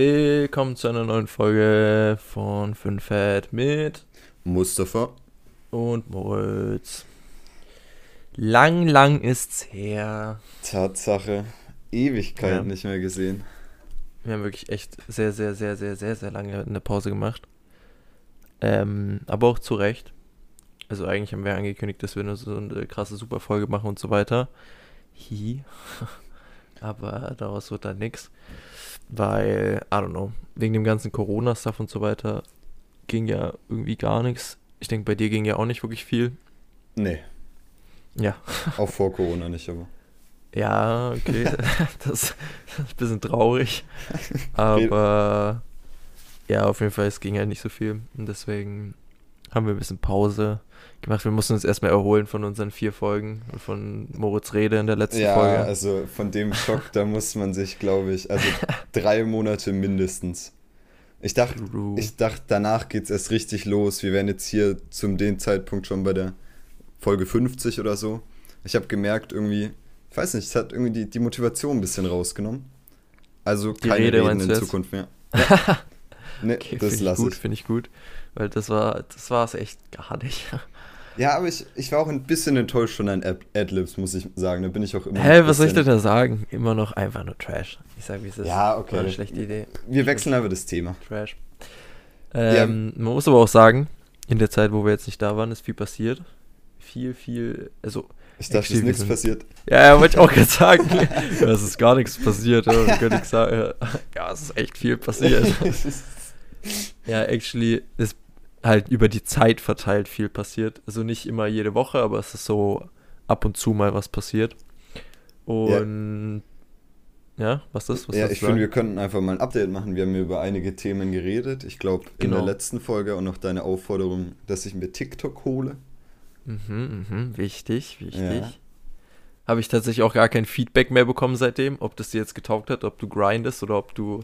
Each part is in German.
Willkommen zu einer neuen Folge von 5 Fat mit Mustafa. und Moritz. Lang, lang ist's her. Tatsache. Ewigkeit Ja. nicht mehr gesehen. Wir haben wirklich echt sehr, sehr, sehr, sehr, sehr, sehr lange eine Pause gemacht. Ähm, aber auch zu Recht. Also eigentlich haben wir angekündigt, dass wir nur so eine krasse Superfolge machen und so weiter. Hi. aber daraus wird dann nix. Weil, I don't know, wegen dem ganzen Corona-Stuff und so weiter ging ja irgendwie gar nichts. Ich denke, bei dir ging ja auch nicht wirklich viel. Nee, Ja. auch vor Corona nicht, aber. Ja, okay. das, das ist ein bisschen traurig. Aber ja, auf jeden Fall, es ging halt nicht so viel. Und deswegen haben wir ein bisschen Pause gemacht. Wir mussten uns erstmal erholen von unseren vier Folgen und von Moritz Rede in der letzten Ja, Folge. also von dem Schock, da muss man sich, glaube ich, also drei Monate mindestens. Ich dachte, ich dachte, danach geht's erst richtig los. Wir wären jetzt hier zum dem Zeitpunkt schon bei der Folge 50 oder so. Ich habe gemerkt, irgendwie, ich weiß nicht, es hat irgendwie die, die Motivation ein bisschen rausgenommen. Also Die keine Rede Reden in jetzt? Zukunft mehr. Ja. nee, okay, das finde ich lasse gut, ich. finde ich gut. Weil das war, das war es echt gar nicht. Ja, aber ich, ich war auch ein bisschen enttäuscht von deinen Ad- Adlibs, muss ich sagen. Da bin ich auch immer. Hä, was soll ich denn da sagen? Immer noch einfach nur Trash. Ich sag, wie es ist. Ja, okay. War eine schlechte Idee. Wir wechseln einfach das Thema. Trash. Ähm, Man muss aber auch sagen, in der Zeit, wo wir jetzt nicht da waren, ist viel passiert. Viel, viel, also, Ich dachte, es ist nichts passiert. ja, ja wollte ich auch gerade sagen. ja, es ist gar nichts passiert. Ja, nichts sagen. Ja, es ist echt viel passiert. ja, actually ist halt über die Zeit verteilt viel passiert. Also nicht immer jede Woche, aber es ist so ab und zu mal was passiert. Und ja, was ist? Was ja, ich finde, wir könnten einfach mal ein Update machen. Wir haben ja über einige Themen geredet. Ich glaube, in Genau. der letzten Folge auch noch deine Aufforderung, dass ich mir TikTok hole. Mhm, mhm, wichtig, wichtig. Ja. Habe ich tatsächlich auch gar kein Feedback mehr bekommen seitdem, ob das dir jetzt getaugt hat, ob du grindest oder ob du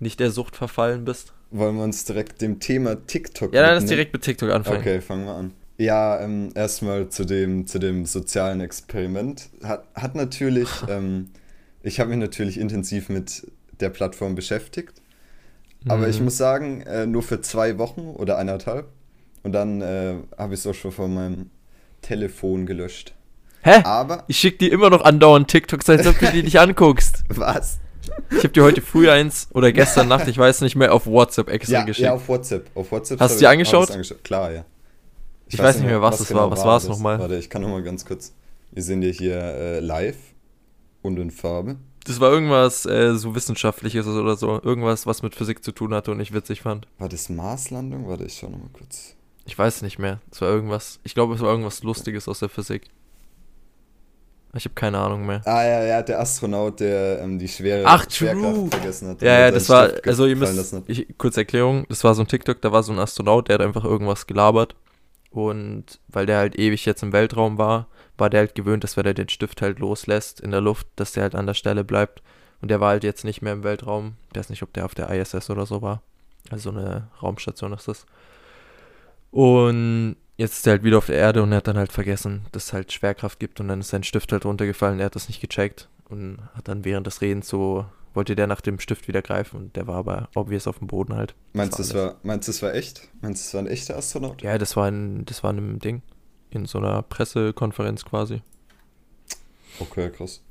nicht der Sucht verfallen bist. Wollen wir uns direkt dem Thema TikTok Ja, dann lass direkt mit TikTok anfangen. Okay, fangen wir an. Ja, ähm, erstmal zu dem, zu dem sozialen Experiment. Hat, hat natürlich, ähm, ich habe mich natürlich intensiv mit der Plattform beschäftigt. Aber ich Mhm. muss sagen, äh, nur für zwei Wochen oder eineinhalb. Und dann äh, habe ich es auch schon von meinem Telefon gelöscht. Hä? Aber, Ich schick dir immer noch andauernd TikToks, als ob du die nicht anguckst. was? Ich habe dir heute früh eins oder gestern Nacht, ich weiß nicht mehr, auf WhatsApp extra Ja, geschickt. ja, auf WhatsApp. Auf WhatsApp Hast du dir ich- angeschaut? angeschaut. Klar, ja. Ich weiß nicht mehr, was es war. Was war es das. nochmal? Warte, ich kann nochmal ganz kurz. Wir sind ja hier äh, live und in Farbe. Das war irgendwas äh, so Wissenschaftliches oder so. Irgendwas, was mit Physik zu tun hatte und ich witzig fand. War das Marslandung? Warte, ich schau nochmal kurz. Ich weiß nicht mehr. Es war irgendwas. Ich glaube, es war irgendwas Lustiges aus der Physik. Ich habe keine Ahnung mehr. Ah ja, ja, der Astronaut, der ähm, die schwere Ach, Schwerkraft true. vergessen hat. Ja, ja, das war, Stift also ihr müsst, ich, kurze Erklärung, das war so ein TikTok, da war so ein Astronaut, der hat einfach irgendwas gelabert und weil der halt ewig jetzt im Weltraum war, war der halt gewöhnt, dass wenn er den Stift halt loslässt in der Luft, dass der halt an der Stelle bleibt und der war halt jetzt nicht mehr im Weltraum, ich weiß nicht, ob der auf der ISS oder so war, also eine Raumstation ist das und jetzt ist er halt wieder auf der Erde und er hat dann halt vergessen, dass es halt Schwerkraft gibt und dann ist sein Stift halt runtergefallen, er hat das nicht gecheckt und hat dann während des Redens so, wollte der nach dem Stift wieder greifen und der war aber obvious auf dem Boden halt. Meinst du, alles. war, meinst du, es war echt? Meinst du, es war ein echter Astronaut? Ja, das war ein, das war in einem Ding. In so einer Pressekonferenz quasi. Okay, krass.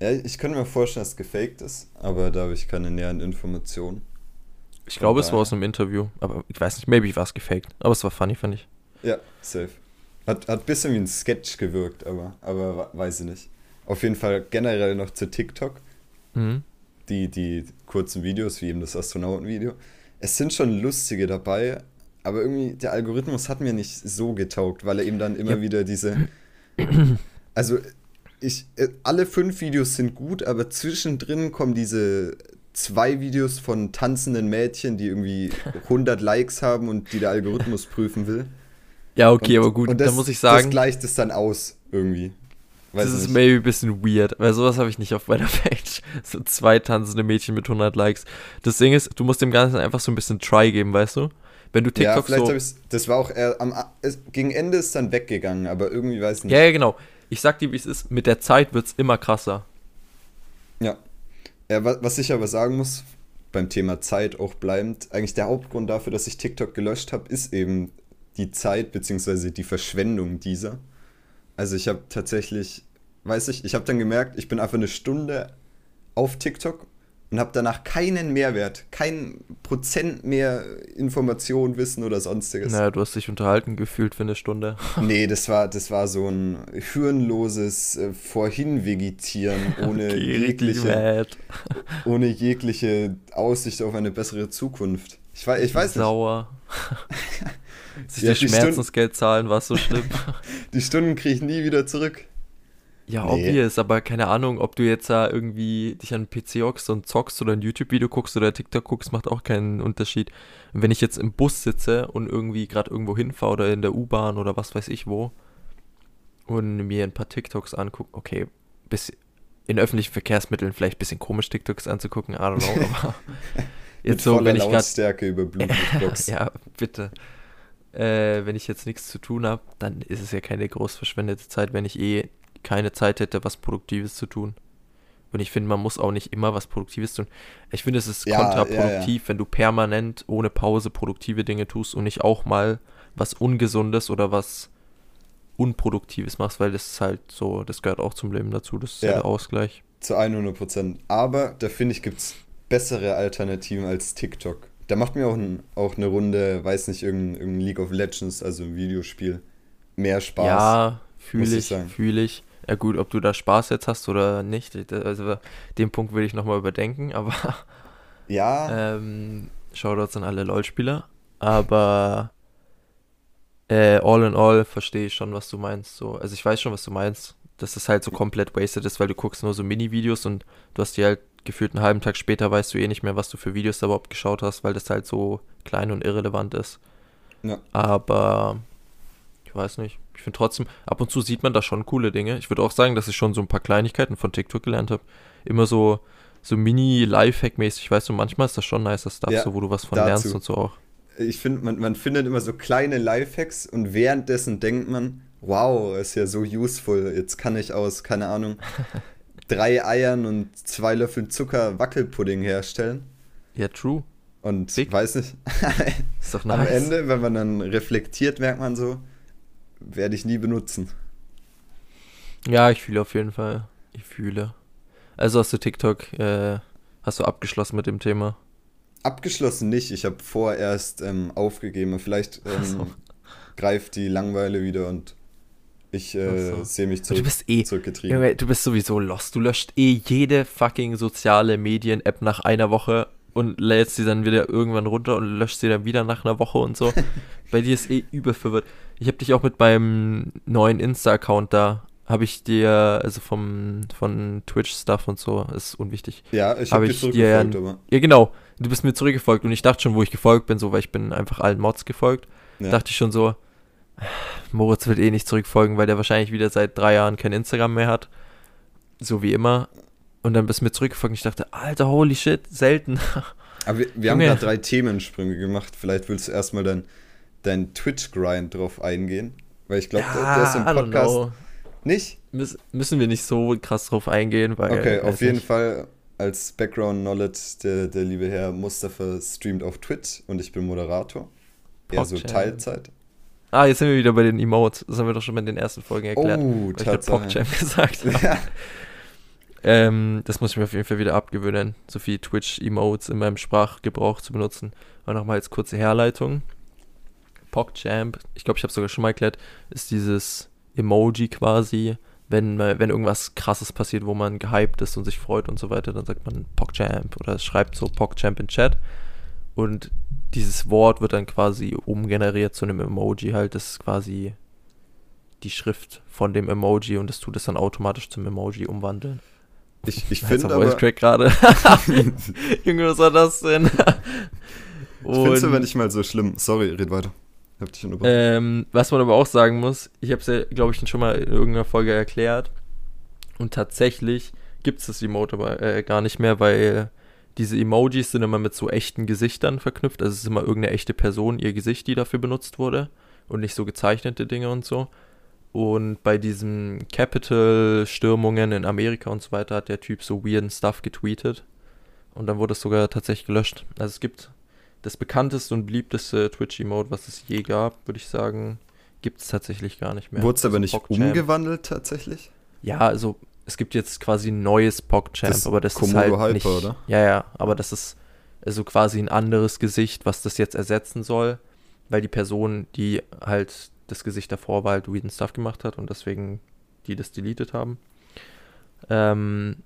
Ja, ich könnte mir vorstellen, dass es gefaked ist, aber da habe ich keine näheren Informationen. Ich glaube, es war aus einem Interview, aber ich weiß nicht, maybe war es gefaked. Aber es war funny, fand ich. Ja, safe. Hat, hat ein bisschen wie ein Sketch gewirkt, aber, aber weiß ich nicht. Auf jeden Fall generell noch zu TikTok. Mhm. Die, die kurzen Videos, wie eben das Astronautenvideo. Es sind schon lustige dabei, aber irgendwie der Algorithmus hat mir nicht so getaugt, weil er eben dann immer Ja. wieder diese. Also, ich, äh, alle fünf Videos sind gut, aber zwischendrin kommen diese zwei Videos von tanzenden Mädchen, die irgendwie 100 Likes haben und die der Algorithmus prüfen will. Ja, okay, Und- aber gut, und da das, muss ich Das sagen, gleicht es dann aus, irgendwie. Weiß das ist nicht. maybe ein bisschen weird, weil sowas habe ich nicht auf meiner Page. So zwei tanzende Mädchen mit 100 Likes. Das Ding ist, du musst dem Ganzen einfach so ein bisschen Try geben, weißt du? Wenn du ja, TikTok vielleicht so... habe ich Das war auch eher am es, gegen Ende ist dann weggegangen, aber irgendwie weiß ich nicht. Ja, ja, genau. Ich sag dir, wie es ist. Mit der Zeit wird es immer krasser. Ja. ja wa- was ich aber sagen muss, beim Thema Zeit auch bleibend, eigentlich der Hauptgrund dafür, dass ich TikTok gelöscht habe, ist eben die Zeit bzw. die Verschwendung dieser. Also ich habe tatsächlich, weiß ich, ich habe dann gemerkt, ich bin einfach eine Stunde auf TikTok und habe danach keinen Mehrwert, kein Prozent mehr Information, Wissen oder sonstiges. Naja, du hast dich unterhalten gefühlt für eine Stunde. Nee, das war, das war so ein hirnloses äh, Vorhinvegetieren ohne, Okay, jegliche, ohne jegliche Aussicht auf eine bessere Zukunft. Ich, wei- ich weiß nicht, Sauer. Sich Ja, das Schmerzensgeld zahlen, war so schlimm. die Stunden kriege ich nie wieder zurück. Ja, Nee. obvious, aber keine Ahnung, ob du jetzt da irgendwie dich an den PC hockst und zockst oder ein YouTube-Video guckst oder TikTok guckst, macht auch keinen Unterschied. Und wenn ich jetzt im Bus sitze und irgendwie gerade irgendwo hinfahre oder in der U-Bahn oder was weiß ich wo und mir ein paar TikToks angucke, okay, bis in öffentlichen Verkehrsmitteln vielleicht ein bisschen komisch TikToks anzugucken, I don't know, aber jetzt so, wenn ich gerade Lautstärke über Bluetooth-Box. ja, bitte. Äh, wenn ich jetzt nichts zu tun habe, dann ist es ja keine groß verschwendete Zeit, wenn ich eh keine Zeit hätte, was Produktives zu tun. Und ich finde, man muss auch nicht immer was Produktives tun. Ich finde, es ist Ja, kontraproduktiv, wenn du permanent ohne Pause produktive Dinge tust und nicht auch mal was Ungesundes oder was Unproduktives machst, weil das ist halt so, das gehört auch zum Leben dazu, das ist ja, Ja. der Ausgleich. Zu 100 Prozent. Aber da finde ich, gibt es bessere Alternativen als TikTok. Da macht mir auch, ein, auch eine Runde, weiß nicht, irgendein, irgendein League of Legends, also ein Videospiel, mehr Spaß. Ja, fühle ich fühle ich. Ja gut, ob du da Spaß jetzt hast oder nicht, also den Punkt will ich nochmal überdenken, aber Ja, ähm, Shoutouts an alle LoL-Spieler, aber äh, all in all verstehe ich schon, was du meinst. So. Also ich weiß schon, was du meinst, dass es halt so komplett wasted ist, weil du guckst nur so Mini-Videos und du hast die halt gefühlt einen halben Tag später weißt du eh nicht mehr, was du für Videos da überhaupt geschaut hast, weil das halt so klein und irrelevant ist. Ja. Aber ich weiß nicht. Ich finde trotzdem, ab und zu sieht man da schon coole Dinge. Ich würde auch sagen, dass ich schon so ein paar Kleinigkeiten von TikTok gelernt habe. Immer so, so mini-Lifehack-mäßig. Weißt du, manchmal ist das schon nicer Stuff, Ja, so wo du was von dazu. lernst und so auch. ich finde, man, man findet immer so kleine Lifehacks und währenddessen denkt man, wow, ist ja so useful. Jetzt kann ich aus, keine Ahnung, drei Eiern und zwei Löffeln Zucker Wackelpudding herstellen. Ja, true. Und Big. weiß nicht, Ist doch am nice. Ende, wenn man dann reflektiert, merkt man so, werde ich nie benutzen. Ja, ich fühle auf jeden Fall. Ich fühle. Also hast du TikTok, äh, hast du abgeschlossen mit dem Thema? Abgeschlossen nicht, ich habe vorerst ähm, aufgegeben. Vielleicht Ach so. ähm, greift die Langeweile wieder und ich äh, so. sehe mich Du zurück, bist eh, zurückgetrieben. Junge, du bist sowieso lost. Du löscht eh jede fucking soziale Medien-App nach einer Woche und lädst sie dann wieder irgendwann runter und löscht sie dann wieder nach einer Woche und so. Bei dir ist eh überverwirrt. Ich habe dich auch mit meinem neuen Insta-Account da, habe ich dir, also vom, von Twitch-Stuff und so, ist unwichtig. Ja, ich Hab habe dir ich dir zurückgefolgt, ja- aber. Ja, genau. Du bist mir zurückgefolgt und ich dachte schon, wo ich gefolgt bin, so, weil ich bin einfach allen Mods gefolgt. Ja. Dachte ich schon so, Moritz wird eh nicht zurückfolgen, weil der wahrscheinlich wieder seit drei Jahren kein Instagram mehr hat. So wie immer. Und dann bist du mir zurückgefolgt und ich dachte, Alter, holy shit, selten. Aber wir, wir haben gerade drei Themensprünge gemacht. Vielleicht willst du erstmal dein, dein Twitch-Grind drauf eingehen. Weil ich glaube, der ist im Podcast nicht. Müs müssen wir nicht so krass drauf eingehen, weil. Okay, auf jeden nicht. Fall als Background-Knowledge, der, der liebe Herr Mustafa streamt auf Twitch und ich bin Moderator. Eher so. Teilzeit. Ah, jetzt sind wir wieder bei den Emotes. Das haben wir doch schon mal in den ersten Folgen erklärt. Oh, Weil ich Tatsache. PogChamp gesagt habe. Ja. Ähm, das muss ich mir auf jeden Fall wieder abgewöhnen, so viel Twitch-Emotes in meinem Sprachgebrauch zu benutzen. Und nochmal als kurze Herleitung. PogChamp, ich glaube, ich habe sogar schon mal erklärt, ist dieses Emoji quasi, wenn, wenn irgendwas krasses passiert, wo man gehypt ist und sich freut und so weiter, dann sagt man PogChamp oder es schreibt so PogChamp in Chat. Und dieses Wort wird dann quasi umgeneriert zu einem Emoji halt. Das ist quasi die Schrift von dem Emoji und das tut es dann automatisch zum Emoji umwandeln. Ich, ich finde aber, Voice Crack gerade. Junge, was war das denn? ich finde es aber nicht mal so schlimm. Sorry, red weiter. Hab dich unterbrochen. ähm, was man aber auch sagen muss, ich habe es ja, glaube ich, schon mal in irgendeiner Folge erklärt. Und tatsächlich gibt es das Emote aber äh, gar nicht mehr, weil diese Emojis sind immer mit so echten Gesichtern verknüpft. Also es ist immer irgendeine echte Person, ihr Gesicht, die dafür benutzt wurde. Und nicht so gezeichnete Dinge und so. Und bei diesen Capital-Stürmungen in Amerika und so weiter hat der Typ so weirden Stuff getweetet. und dann wurde es sogar tatsächlich gelöscht. Also es gibt das bekannteste und beliebteste Twitch-Emote, was es je gab, würde ich sagen, gibt es tatsächlich gar nicht mehr. Wurde es aber Also nicht umgewandelt tatsächlich? Ja, also es gibt jetzt quasi ein neues PogChamp, Das aber das Komodo ist halt Hyper, nicht, oder? Ja, ja, aber das ist also quasi ein anderes Gesicht, was das jetzt ersetzen soll, weil die Person, die halt das Gesicht davor war, halt weirden Stuff gemacht hat und deswegen die das deleted haben. Ähm,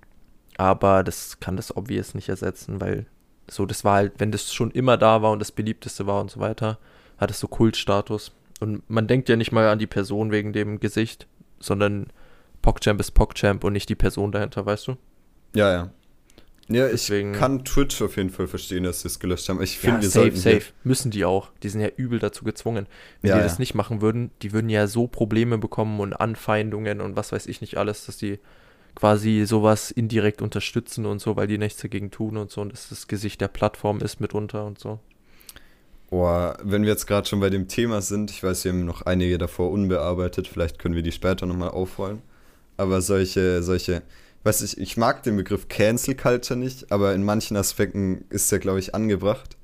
aber das kann das obvious nicht ersetzen, weil so, das war halt, wenn das schon immer da war und das beliebteste war und so weiter, hat es so Kultstatus. Und man denkt ja nicht mal an die Person wegen dem Gesicht, sondern PogChamp ist PogChamp und nicht die Person dahinter, weißt du? Ja, ja. Ja, ich Deswegen- kann Twitch auf jeden Fall verstehen, dass sie es gelöscht haben. Ich finde, wir safe, safe. Müssen die auch. Die sind ja übel dazu gezwungen. Wenn Ja, die ja. das nicht machen würden, die würden ja so Probleme bekommen und Anfeindungen und was weiß ich nicht alles, dass die quasi sowas indirekt unterstützen und so, weil die nichts dagegen tun und so und das das Gesicht der Plattform ist mitunter und so. Boah, wenn wir jetzt gerade schon bei dem Thema sind, ich weiß, wir haben noch einige davor unbearbeitet, vielleicht können wir die später nochmal aufrollen. Aber solche, solche, weiß ich, ich mag den Begriff Cancel Culture nicht, aber in manchen Aspekten ist der, glaube ich, angebracht.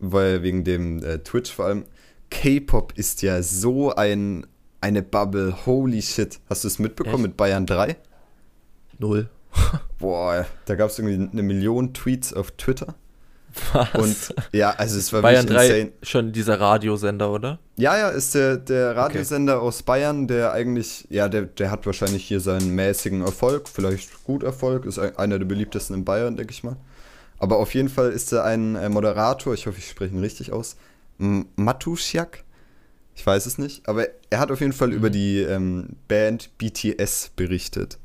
Weil wegen dem äh, Twitch vor allem. K-Pop ist ja so ein, eine Bubble, holy shit. Hast du es mitbekommen Echt? mit Bayern 3? Null. Boah, da gab es irgendwie eine Million Tweets auf Twitter. Was? Und ja, also es war Bayern wirklich 3 insane. schon dieser Radiosender, oder? Ja, ja, ist der, der Radiosender aus Bayern, der eigentlich, ja, der, der hat wahrscheinlich hier seinen mäßigen Erfolg, vielleicht gut Erfolg, ist ein- einer der beliebtesten in Bayern, denke ich mal. Aber auf jeden Fall ist er ein äh, Moderator, ich hoffe, ich spreche ihn richtig aus, Matusiak, ich weiß es nicht, aber er hat auf jeden Fall Mhm. über die ähm, Band BTS berichtet.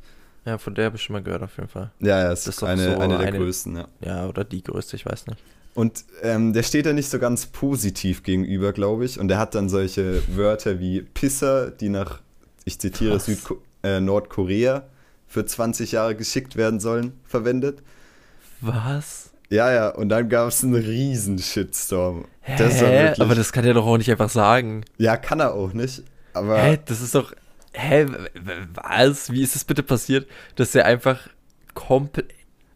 Ja, von der habe ich schon mal gehört auf jeden Fall. Ja, ja, es Das ist, eine, so eine der eine- größten, ja. Ja, oder die größte, ich weiß nicht. Und ähm, der steht da nicht so ganz positiv gegenüber, glaube ich. Und er hat dann solche Wörter wie Pisser, die nach, ich zitiere? Südko äh, Nordkorea für 20 Jahre geschickt werden sollen, verwendet. Was? Ja, ja, und dann gab es einen riesen Shitstorm. Das Hä? wirklich, Aber das kann er doch auch nicht einfach sagen. ja, kann er auch nicht. Aber Hä? Das ist doch. Hä? Was? Wie ist das bitte passiert, dass er einfach komplett.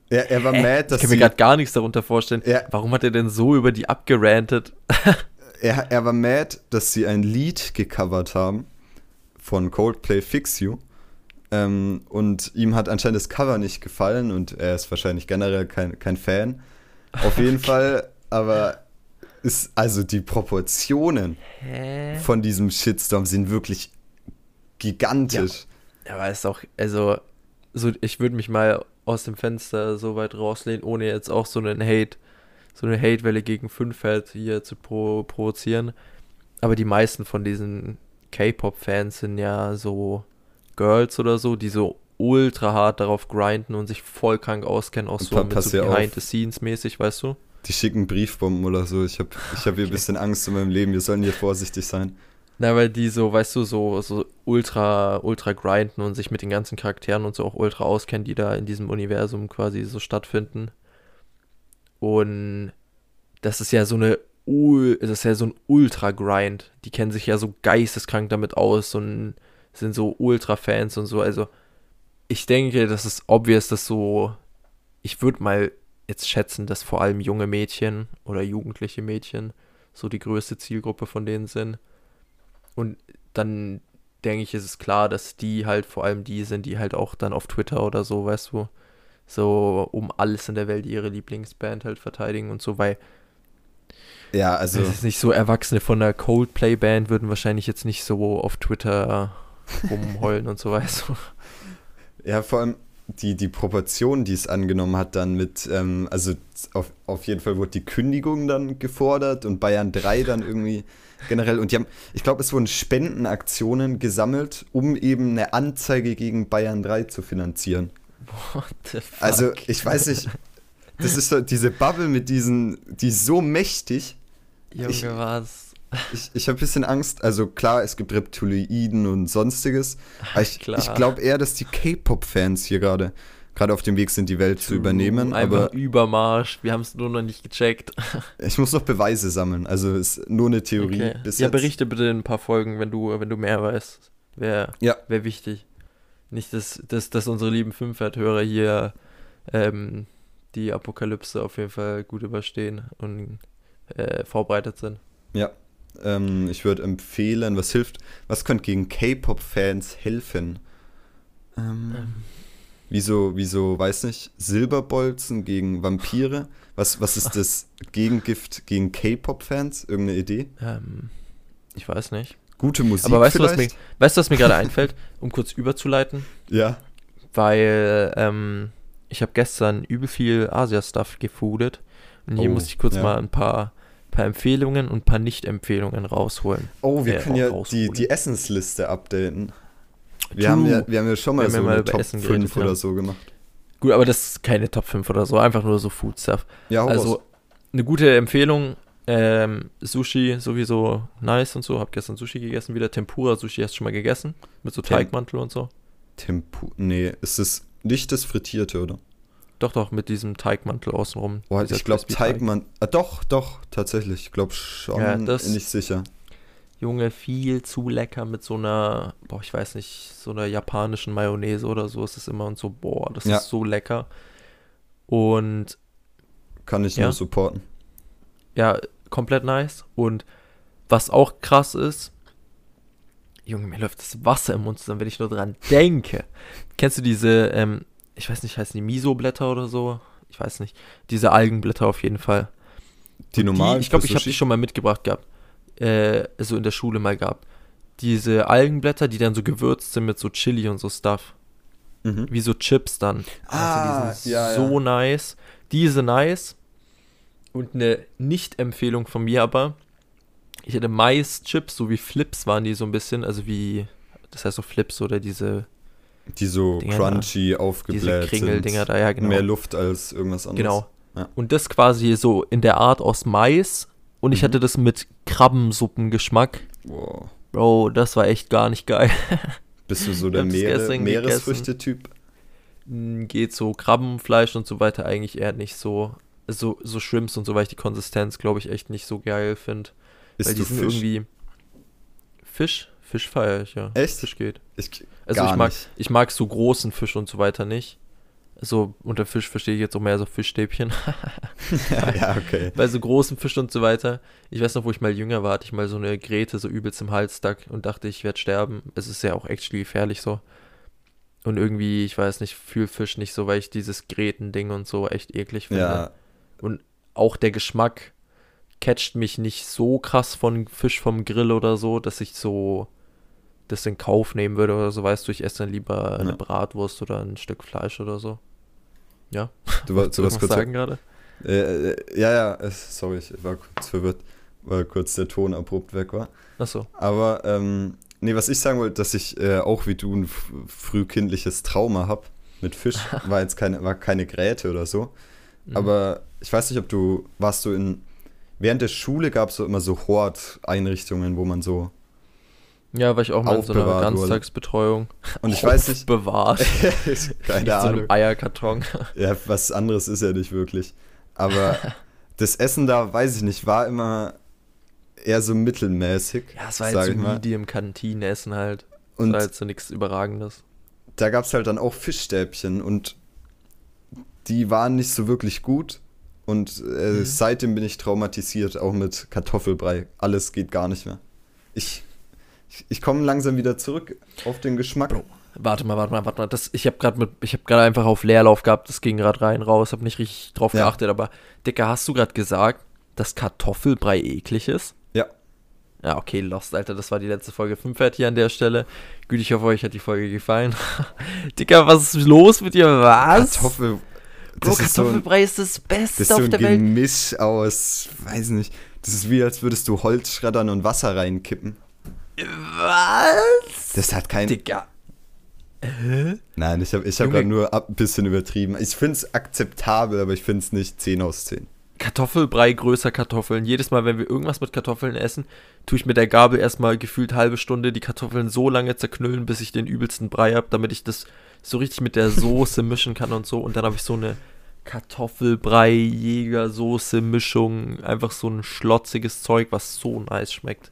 er, er war Hä? mad, Ich dass kann mir gerade gar nichts darunter vorstellen. Ja. Warum hat er denn so über die abgerantet? er, er war mad, dass sie ein Lied gecovert haben von Coldplay Fix You. Ähm, und ihm hat anscheinend das Cover nicht gefallen und er ist wahrscheinlich generell kein, kein Fan. Auf jeden Fall, aber ist also die Proportionen Hä? von diesem Shitstorm sind wirklich gigantisch. Aber ist auch, also, so, ich würde mich mal aus dem Fenster so weit rauslehnen, ohne jetzt auch so einen Hate, so eine Hatewelle gegen Fünffeld hier zu pro provozieren. Aber die meisten von diesen K-Pop-Fans sind ja so Girls oder so, die so ultra hart darauf grinden und sich voll krank auskennen, auch so mit so ja auf. Behind the Scenes mäßig, weißt du? Die schicken Briefbomben oder so. Ich habe ich hab hier ein bisschen Angst in meinem Leben. Wir sollen hier vorsichtig sein. Na, weil die so, weißt du, so, so ultra, ultra grinden und sich mit den ganzen Charakteren und so auch ultra auskennen, die da in diesem Universum quasi so stattfinden. Und das ist ja so eine, das ist ja so ein Ultra-Grind. Die kennen sich ja so geisteskrank damit aus und sind so Ultra-Fans und so. Also, ich denke, das ist obvious, dass so, ich würde mal jetzt schätzen, dass vor allem junge Mädchen oder jugendliche Mädchen so die größte Zielgruppe von denen sind. Und dann denke ich, ist es klar, dass die halt vor allem die sind, die halt auch dann auf Twitter oder so, weißt du, so um alles in der Welt ihre Lieblingsband halt verteidigen und so, weil Ja, also. es ist nicht so Erwachsene von der Coldplay-Band würden wahrscheinlich jetzt nicht so auf Twitter rumheulen und so, weißt du. Ja, vor allem die, die Proportion, die es angenommen hat, dann mit, ähm, also auf, auf jeden Fall wurde die Kündigung dann gefordert und Bayern 3 dann irgendwie generell. Und die haben, ich glaube, es wurden Spendenaktionen gesammelt, um eben eine Anzeige gegen Bayern 3 zu finanzieren. What the fuck? Also, ich weiß nicht, das ist so diese Bubble mit diesen, die ist so mächtig. Junge, ich- was? Ich, ich habe ein bisschen Angst. Also klar, es gibt Reptiloiden und sonstiges. Aber ich, ich glaube eher, dass die K-Pop-Fans hier gerade gerade auf dem Weg sind, die Welt zu übernehmen. Einfach Aber Übermarsch, wir haben es nur noch nicht gecheckt. ich muss noch Beweise sammeln. Also es ist nur eine Theorie Okay. bis ja, jetzt. berichte bitte in ein paar Folgen, wenn du, wenn du mehr weißt. Wäre Ja. wär wichtig. Nicht, dass, dass, dass unsere lieben Fünfert-Hörer hier ähm, die Apokalypse auf jeden Fall gut überstehen und äh, vorbereitet sind. Ja. Ähm, ich würde empfehlen, was hilft, was könnte gegen K-Pop-Fans helfen? Ähm, Ähm. Wieso, wieso, weiß nicht, Silberbolzen gegen Vampire? Was, was ist das Gegengift gegen K-Pop-Fans? Irgendeine Idee? Ähm, ich weiß nicht. Gute Musik Aber weißt du, was mir, vielleicht? weißt du, was mir gerade einfällt, um kurz überzuleiten? Ja. Weil ähm, ich habe gestern übel viel Asia-Stuff gefoodet. Und hier Oh, muss ich kurz ja. mal ein paar, paar Empfehlungen und ein paar Nicht-Empfehlungen rausholen. Oh, wir Äh, können ja auch die, rausholen. die Essensliste updaten. Wir True. haben, ja, wir haben ja schon mal Wir so ja mal eine Top Essen 5 geredet, oder ja. so gemacht. Gut, aber das ist keine Top 5 oder so, einfach nur so Food-Stuff. Ja, hau Also raus. eine gute Empfehlung, ähm, Sushi sowieso nice und so. Hab gestern Sushi gegessen, wieder Tempura-Sushi hast du schon mal gegessen, mit so Tem- Teigmantel und so. Tempo. Nee, ist es nicht das Frittierte, oder? Doch, doch, mit diesem Teigmantel außenrum. Boah, ich glaube Crispy Teig. Teigmann. Ah, doch, doch, tatsächlich. Ich glaube schon. Ja, das- nicht sicher. Junge, viel zu lecker mit so einer, boah, ich weiß nicht, so einer japanischen Mayonnaise oder so ist es immer und so, boah, das Ja. ist so lecker. Und Kann ich Ja. nur supporten. ja, komplett nice. Und was auch krass ist, Junge, mir läuft das Wasser im Mund zusammen, wenn ich nur dran denke. Kennst du diese, ähm, ich weiß nicht, heißen die Miso-Blätter oder so? Ich weiß nicht. Diese Algenblätter auf jeden Fall. Die normalen. ich glaube, ich habe die schon mal mitgebracht gehabt. Äh, so in der Schule mal gehabt. Diese Algenblätter, die dann so gewürzt sind mit so Chili und so Stuff. Mhm. Wie so Chips dann. Ah, die sind ja, so ja. nice. Diese nice. Und eine Nicht-Empfehlung von mir aber. Ich hatte Mais-Chips, so wie Flips waren die so ein bisschen. Also wie, das heißt so Flips oder diese, Die so Dinger crunchy diese aufgebläht Kringel-Dinger sind. da, ja genau. Mehr Luft als irgendwas anderes. Genau. Ja. Und das quasi so in der Art aus Mais. Und ich Mhm. hatte das mit Krabbensuppengeschmack. Wow. Bro, das war echt gar nicht geil. Bist du so der Meere Meeresfrüchte-Typ? Mm, Geht so Krabbenfleisch und so weiter eigentlich eher nicht so. So, so Shrimps und so, weil ich die Konsistenz, glaube ich, echt nicht so geil finde. Weil die du sind Fisch? irgendwie. Fisch? Fisch feiere ich, ja. Echt? Fisch geht. Ich, Also ich mag, nicht. ich mag so großen Fisch und so weiter nicht. So unter Fisch verstehe ich jetzt auch mehr so Fischstäbchen. ja, okay. Bei so großen Fisch und so weiter. Ich weiß noch, wo ich mal jünger war, hatte ich mal so eine Grete so übelst im Hals stuck und dachte, ich werde sterben. Es ist ja auch actually gefährlich so. Und irgendwie, ich weiß nicht, fühl Fisch nicht so, weil ich dieses Gretending und so echt eklig finde. Ja, Auch der Geschmack catcht mich nicht so krass von Fisch vom Grill oder so, dass ich so das in Kauf nehmen würde oder so, weißt du, ich esse dann lieber eine Ja. Bratwurst oder ein Stück Fleisch oder so. Ja, du, wolltest- du was warst kurz sagen gerade? Äh, äh, ja, ja, äh, sorry, ich war kurz verwirrt, weil kurz der Ton abrupt weg war. Achso. Aber, ähm, nee, was ich sagen wollte, dass ich äh, auch wie du ein frühkindliches Trauma habe mit Fisch. War jetzt keine, war keine Gräte oder so. Mhm. Aber ich weiß nicht, ob du, warst du in, während der Schule gab es so immer so Hort-Einrichtungen, wo man so, Ja, war ich auch mal in so einer. Ganztagsbetreuung. und ich weiß nicht, Bewahrt. keine In so einem Ahnung. Eierkarton. Ja, was anderes ist ja nicht wirklich. Aber das Essen da, weiß ich nicht, war immer eher so mittelmäßig. Ja, es war halt so mal. Medium Kantinenessen halt. Und war halt so nichts Überragendes. da gab es halt dann auch Fischstäbchen und die waren nicht so wirklich gut. Und äh, Mhm. seitdem bin ich traumatisiert, auch mit Kartoffelbrei. Alles geht gar nicht mehr. Ich, ich, ich komme langsam wieder zurück auf den Geschmack. Bro. Warte mal, warte mal, warte mal. Das, ich habe gerade mit, ich habe gerade einfach auf Leerlauf gehabt. Das ging gerade rein, raus. Habe nicht richtig drauf Ja. geachtet. Aber Dicker, hast du gerade gesagt, dass Kartoffelbrei eklig ist? Ja. Ja, okay, Lost, Alter. Das war die letzte Folge 5 hier an der Stelle. Gut, ich hoffe, euch hat die Folge gefallen. Dicker, was ist los mit dir? Was? Kartoffel. Bro, das ist so ein- Kartoffelbrei ist das Das Beste ist so auf der Welt. Gemisch aus, weiß nicht. Das ist wie, als würdest du Holz schreddern und Wasser reinkippen. Was? Das hat kein. Digga. Nein, ich habe ich hab gerade nur ein bisschen übertrieben. Ich finde es akzeptabel, aber ich finde es nicht 10 aus 10. Kartoffelbrei größer Kartoffeln. Jedes Mal, wenn wir irgendwas mit Kartoffeln essen, tue ich mit der Gabel erstmal gefühlt halbe Stunde die Kartoffeln so lange zerknüllen, bis ich den übelsten Brei habe, damit ich das so richtig mit der Soße mischen kann und so. Und dann habe ich so eine Kartoffelbrei-Jägersoße-Mischung. Einfach so ein schlotziges Zeug, was so nice schmeckt.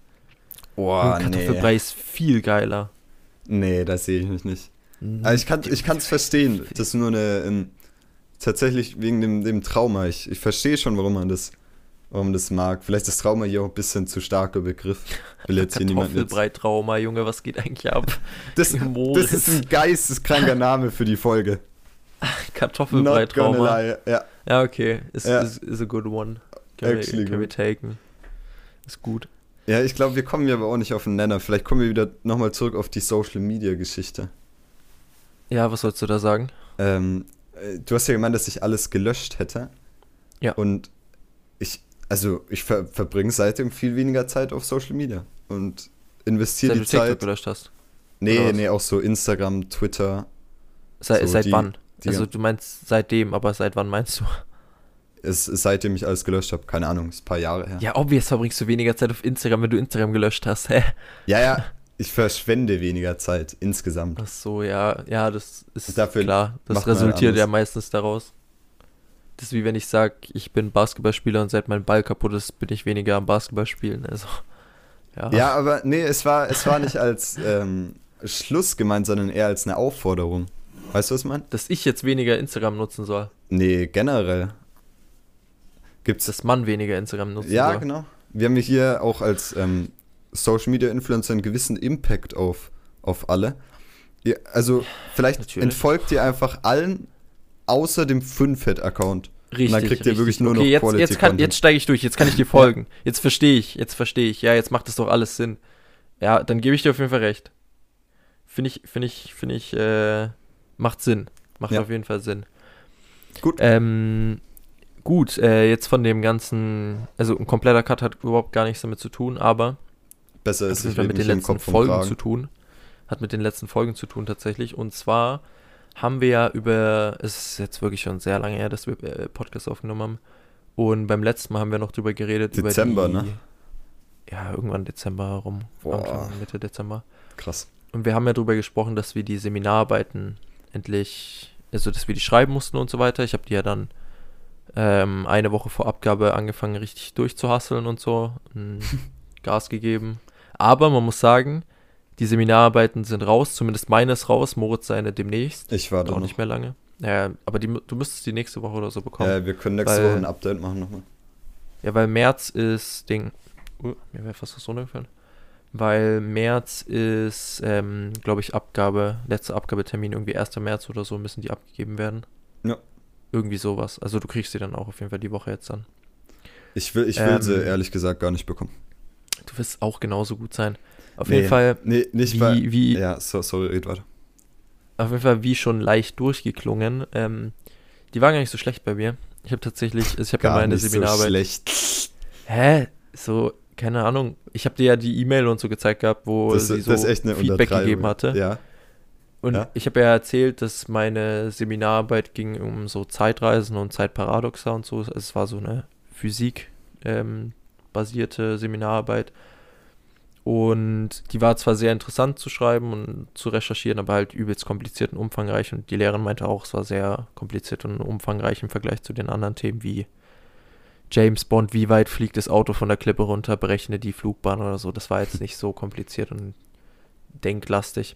Boah, Und Kartoffelbrei ist viel geiler. Nee, das sehe ich mich nicht. Also ich kann es ich kann's verstehen. Das ist nur eine. ähm, tatsächlich wegen dem, dem Trauma. Ich, ich verstehe schon, warum man das, warum das mag. Vielleicht ist Trauma hier auch ein bisschen zu starker Begriff. Will jetzt hier niemand. Kartoffelbrei-Trauma, Junge, was geht eigentlich ab? Das, das ist ein geisteskranker Name für die Folge. Kartoffelbrei-Trauma. Ja, Ja, okay. Is, Ja. is, is a good one. Can, we, Actually can we taken. Ist gut. Ja ich glaube, wir kommen hier aber auch nicht auf den Nenner. Vielleicht kommen wir wieder nochmal zurück auf die Social-Media-Geschichte. Ja, was sollst du da sagen? Ähm, äh, du hast ja gemeint, dass ich alles gelöscht hätte. Ja. Und ich, also ich ver verbringe seitdem viel weniger Zeit auf Social Media und investiere die du TikTok Zeit. gelöscht hast. Nee, nee, auch so Instagram, Twitter. Seit, So, seit die- wann? die- also du meinst seitdem, aber seit wann meinst du? Es, seitdem ich alles gelöscht habe, keine Ahnung, ist ein paar Jahre her. Ja, obvious verbringst du weniger Zeit auf Instagram, wenn du Instagram gelöscht hast. Hä? ja, ja, ich verschwende weniger Zeit insgesamt. Ach so, ja, ja, das ist Dafür klar. Das resultiert ja meistens daraus. Das ist wie wenn ich sage, ich bin Basketballspieler und seit mein Ball kaputt ist, bin ich weniger am Basketball spielen. Also, ja. Ja, aber nee, es war, es war nicht als ähm, Schluss gemeint, sondern eher als eine Aufforderung. Weißt du, was ich meine? Dass ich jetzt weniger Instagram nutzen soll. Nee, generell. Gibt's Dass man weniger Instagram nutzen Ja, soll. genau. Wir haben hier auch als ähm, Social Media Influencer einen gewissen Impact auf, auf alle. Ihr, also, vielleicht Natürlich. entfolgt ihr einfach allen außer dem Funfed-Account. Richtig. dann kriegt ihr richtig. wirklich nur okay, noch jetzt, Quality jetzt, kann, jetzt steige ich durch, jetzt kann ich dir folgen. Jetzt verstehe ich, jetzt verstehe ich. Ja, jetzt macht das doch alles Sinn. Ja, dann gebe ich dir auf jeden Fall recht. Finde ich, finde ich, finde ich, äh, macht Sinn. Macht Ja. auf jeden Fall Sinn. Gut. Ähm, gut, äh, jetzt von dem ganzen, also ein kompletter Cut hat überhaupt gar nichts damit zu tun, aber Besser ist hat es mit den letzten Folgen zu tun. Hat mit den letzten Folgen zu tun tatsächlich. Und zwar haben wir ja über, es ist jetzt wirklich schon sehr lange her, dass wir äh, Podcast aufgenommen haben. Und beim letzten Mal haben wir noch drüber geredet. Dezember, über die, ne? Ja, irgendwann Dezember herum. Boah. Anfang, Mitte Dezember. Krass. Und wir haben ja darüber gesprochen, dass wir die Seminararbeiten endlich, also dass wir die schreiben mussten und so weiter. Ich habe die ja dann ähm, eine Woche vor Abgabe angefangen, richtig durchzuhasseln und so. Gas gegeben. Aber man muss sagen, die Seminararbeiten sind raus, zumindest meine ist raus, Moritz seine demnächst. Ich warte Auch noch. nicht mehr lange. Ja, aber die, du müsstest die nächste Woche oder so bekommen. Äh, wir können nächste Weil- Woche ein Update machen nochmal. Ja, weil März ist Ding. Uh, mir wäre fast was runtergefallen. Weil März ist, ähm, glaube ich, Abgabe, letzter Abgabetermin, irgendwie 1. März oder so müssen die abgegeben werden. Ja. Irgendwie sowas. Also du kriegst sie dann auch auf jeden Fall die Woche jetzt dann. Ich will, ich will sie Ähm, ehrlich gesagt gar nicht bekommen. Du wirst auch genauso gut sein. Auf Nee, jeden Fall, Nee, nicht wie, weil. wie, Ja, so, sorry, red weiter. auf jeden Fall wie schon leicht durchgeklungen. Ähm, die waren gar nicht so schlecht bei mir. Ich habe tatsächlich, also ich habe ja Gar meine nicht so Seminararbeit. schlecht. Hä? So, keine Ahnung. Ich habe dir ja die E-Mail und so gezeigt gehabt, wo Das, sie so das ist echt eine Feedback gegeben hatte. Ja. Und Ja. ich habe ja erzählt, dass meine Seminararbeit ging um so Zeitreisen und Zeitparadoxa und so. Es war so eine Physik ähm, Seminararbeit. Und die war zwar sehr interessant zu schreiben und zu recherchieren, aber halt übelst kompliziert und umfangreich. Und die Lehrerin meinte auch, es war sehr kompliziert und umfangreich im Vergleich zu den anderen Themen wie James Bond, wie weit fliegt das Auto von der Klippe runter, berechne die Flugbahn oder so. Das war jetzt nicht so kompliziert und denklastig.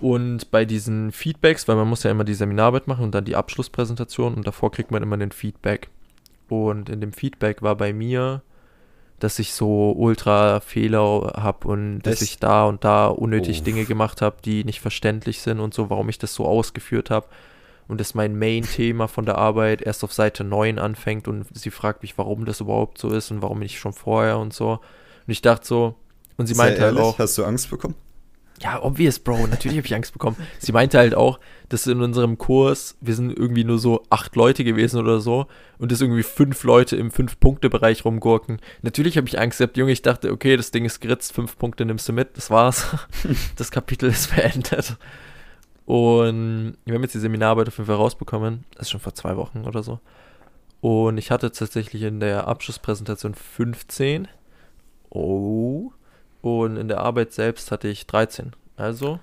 Und bei diesen Feedbacks, weil man muss ja immer die Seminararbeit machen und dann die Abschlusspräsentation und davor kriegt man immer den Feedback. Und in dem Feedback war bei mir, dass ich so ultra Fehler habe und dass Echt? ich da und da unnötig Uff. Dinge gemacht habe, die nicht verständlich sind und so, warum ich das so ausgeführt habe. Und dass mein Main-Thema von der Arbeit erst auf Seite 9 anfängt und sie fragt mich, warum das überhaupt so ist und warum nicht schon vorher und so. Und ich dachte so, und sie Sei meinte halt ehrlich, auch, Hast du Angst bekommen? Ja, obvious, Bro. Natürlich habe ich Angst bekommen. Sie meinte halt auch, dass in unserem Kurs, wir sind irgendwie nur so acht Leute gewesen oder so und dass irgendwie fünf Leute im Fünf-Punkte-Bereich rumgurken. Natürlich habe ich Angst gehabt, Junge. Ich dachte, okay, das Ding ist geritzt, fünf Punkte nimmst du mit, das war's. das Kapitel ist beendet. Und wir haben jetzt die Seminararbeit auf jeden Fall rausbekommen. Das ist schon vor zwei Wochen oder so. Und ich hatte tatsächlich in der Abschlusspräsentation 15. Oh. Und in der Arbeit selbst hatte ich 13. Also,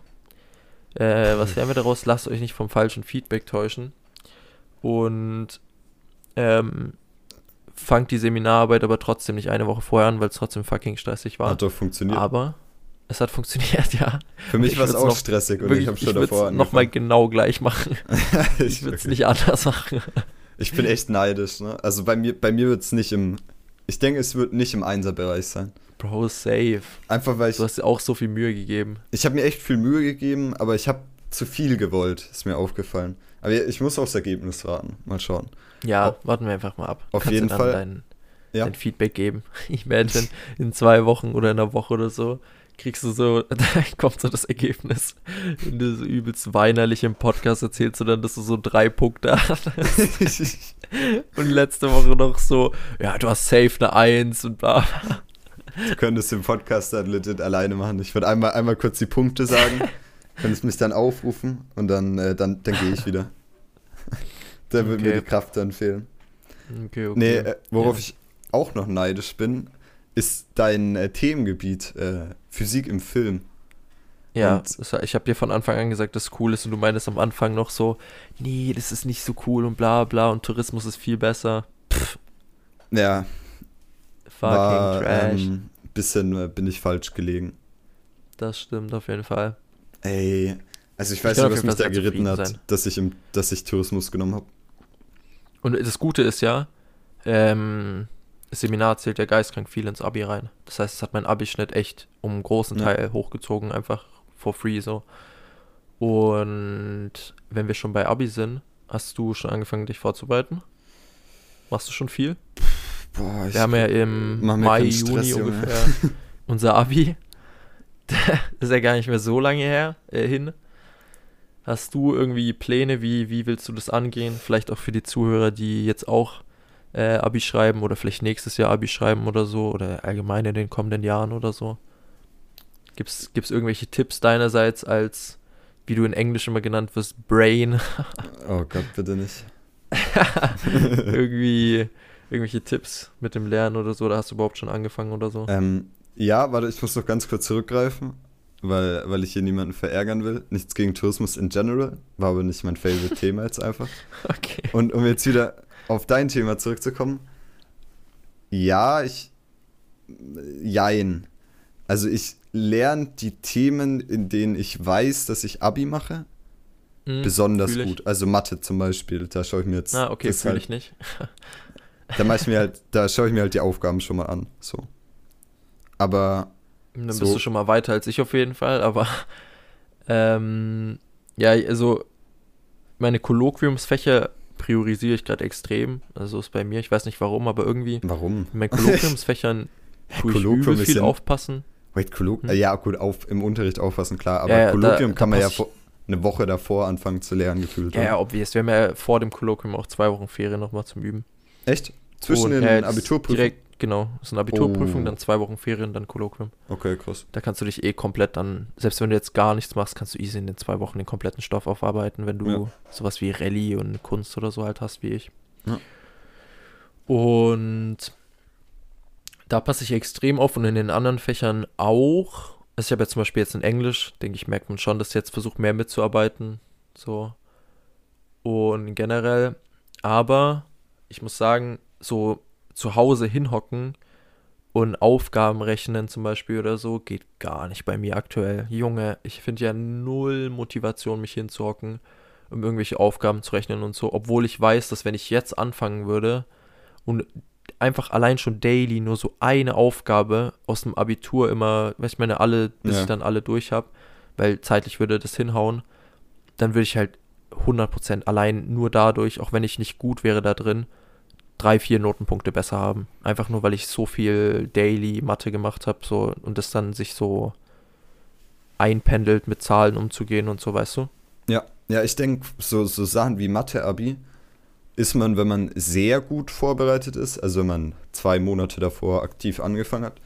äh, was lernen wir daraus? Lasst euch nicht vom falschen Feedback täuschen. Und ähm, fangt die Seminararbeit aber trotzdem nicht eine Woche vorher an, weil es trotzdem fucking stressig war. Hat doch funktioniert. Aber Es hat funktioniert, ja. Für mich Ich war es auch noch- stressig und Wirklich, ich habe schon würd's davor nochmal angefangen. genau gleich machen. Ich ich, würde es wirklich. nicht anders machen. ich bin echt neidisch, ne? Also bei mir, bei mir wird es nicht im. Ich denke, es wird nicht im Einserbereich sein. Bro, safe. Einfach weil ich. Du hast dir auch so viel Mühe gegeben. Ich habe mir echt viel Mühe gegeben, aber ich habe zu viel gewollt, ist mir aufgefallen. Aber ich muss aufs Ergebnis warten. Mal schauen. Ja, Auf- warten wir einfach mal ab. auf Kannst jeden Fall. Dein, Ja. dein Feedback geben. Imagine, in zwei Wochen oder in einer Woche oder so kriegst du so, da kommt so das Ergebnis. Und du so übelst weinerlich im Podcast erzählst du dann, dass du so drei Punkte hattest. Und letzte Woche noch so, ja, du hast safe eine Eins und bla. Du könntest den Podcast dann legit alleine machen. Ich würde einmal, einmal kurz die Punkte sagen, könntest mich dann aufrufen und dann, äh, dann, dann gehe ich wieder. da würde mir Okay. die Kraft dann fehlen. Okay, okay. Nee, äh, worauf Ja. ich auch noch neidisch bin, ist dein äh, Themengebiet, äh, Physik im Film. Ja, Und- ich habe dir von Anfang an gesagt, dass es cool ist und du meintest am Anfang noch so, nee, das ist nicht so cool und bla bla und Tourismus ist viel besser. Pff, Ja, fucking war trash. ähm, bisschen äh, bin ich falsch gelegen. Das stimmt auf jeden Fall. Ey, also ich weiß kann nicht, was mich da geritten hat, sein. dass ich, im, dass ich Tourismus genommen habe. Und das Gute ist ja, ähm, das Seminar zählt ja geistkrank viel ins Abi rein. Das heißt, es hat mein Abi-Schnitt echt um einen großen Ja. Teil hochgezogen, einfach for free so. Und wenn wir schon bei Abi sind, hast du schon angefangen, dich vorzubereiten? Machst du schon viel? Boah, ich Wir haben ja im Mai, keinen Stress, Juni Junge. ungefähr unser Abi. Das ist ja gar nicht mehr so lange her äh, hin. Hast du irgendwie Pläne, wie, wie willst du das angehen? Vielleicht auch für die Zuhörer, die jetzt auch äh, Abi schreiben oder vielleicht nächstes Jahr Abi schreiben oder so oder allgemein in den kommenden Jahren oder so. Gibt's, gibt's irgendwelche Tipps deinerseits als, wie du in Englisch immer genannt wirst, Brain? Oh Gott, bitte nicht. irgendwie irgendwelche Tipps mit dem Lernen oder so? Oder hast du überhaupt schon angefangen oder so? Ähm, ja, warte, ich muss noch ganz kurz zurückgreifen, weil, weil ich hier niemanden verärgern will. Nichts gegen Tourismus in general, war aber nicht mein favorite Thema jetzt einfach. Okay. Und um jetzt wieder auf dein Thema zurückzukommen. Ja, ich. Jein. Also ich lerne die Themen, in denen ich weiß, dass ich Abi mache, Mhm, besonders gut. Also Mathe zum Beispiel, da schaue ich mir jetzt. Ah, okay, das fühle halt, ich nicht. Da mache ich mir halt, da schaue ich mir halt die Aufgaben schon mal an. So. Aber Dann So. bist du schon mal weiter als ich auf jeden Fall, aber ähm, ja, also meine Kolloquiumsfächer priorisiere ich gerade extrem. Also ist bei mir, ich weiß nicht warum, aber irgendwie warum? in meinen Kolloquiumsfächern tue ich übel viel ja- aufpassen. Wait, Kolloquium? Hm. Ja, gut, auf, im Unterricht aufpassen, klar. Aber Ja, ja, Kolloquium da kann man ja vor, eine Woche davor anfangen zu lernen, gefühlt. Ja, ja, oder? obvious. Wir haben ja vor dem Kolloquium auch zwei Wochen Ferien nochmal zum Üben. Echt? Zwischen Und, den ja, das Abiturprüfungen? Direkt, genau. Das ist eine Abiturprüfung, Oh. dann zwei Wochen Ferien, dann Kolloquium. Okay, krass. Da kannst du dich eh komplett dann, selbst wenn du jetzt gar nichts machst, kannst du easy in den zwei Wochen den kompletten Stoff aufarbeiten, wenn du Ja. sowas wie Rallye und Kunst oder so halt hast wie ich. Ja. Und da passe ich extrem auf und in den anderen Fächern auch. Also ich habe jetzt zum Beispiel jetzt in Englisch, denke ich, merkt man schon, dass ich jetzt versuche, mehr mitzuarbeiten. So. Und generell, aber ich muss sagen, so zu Hause hinhocken und Aufgaben rechnen zum Beispiel oder so, geht gar nicht bei mir aktuell. Junge, ich finde ja null Motivation, mich hinzuhocken, um irgendwelche Aufgaben zu rechnen und so, obwohl ich weiß, dass wenn ich jetzt anfangen würde und einfach allein schon daily nur so eine Aufgabe aus dem Abitur immer, weiß ich meine, alle, bis Ja. ich dann alle durch habe, weil zeitlich würde das hinhauen, dann würde ich halt 100% allein nur dadurch, auch wenn ich nicht gut wäre da drin, drei, vier Notenpunkte besser haben. Einfach nur, weil ich so viel Daily Mathe gemacht habe so, und das dann sich so einpendelt, mit Zahlen umzugehen und so, weißt du? Ja, ja, ich denke, so, so Sachen wie Mathe-Abi ist man, wenn man sehr gut vorbereitet ist, also wenn man zwei Monate davor aktiv angefangen hat,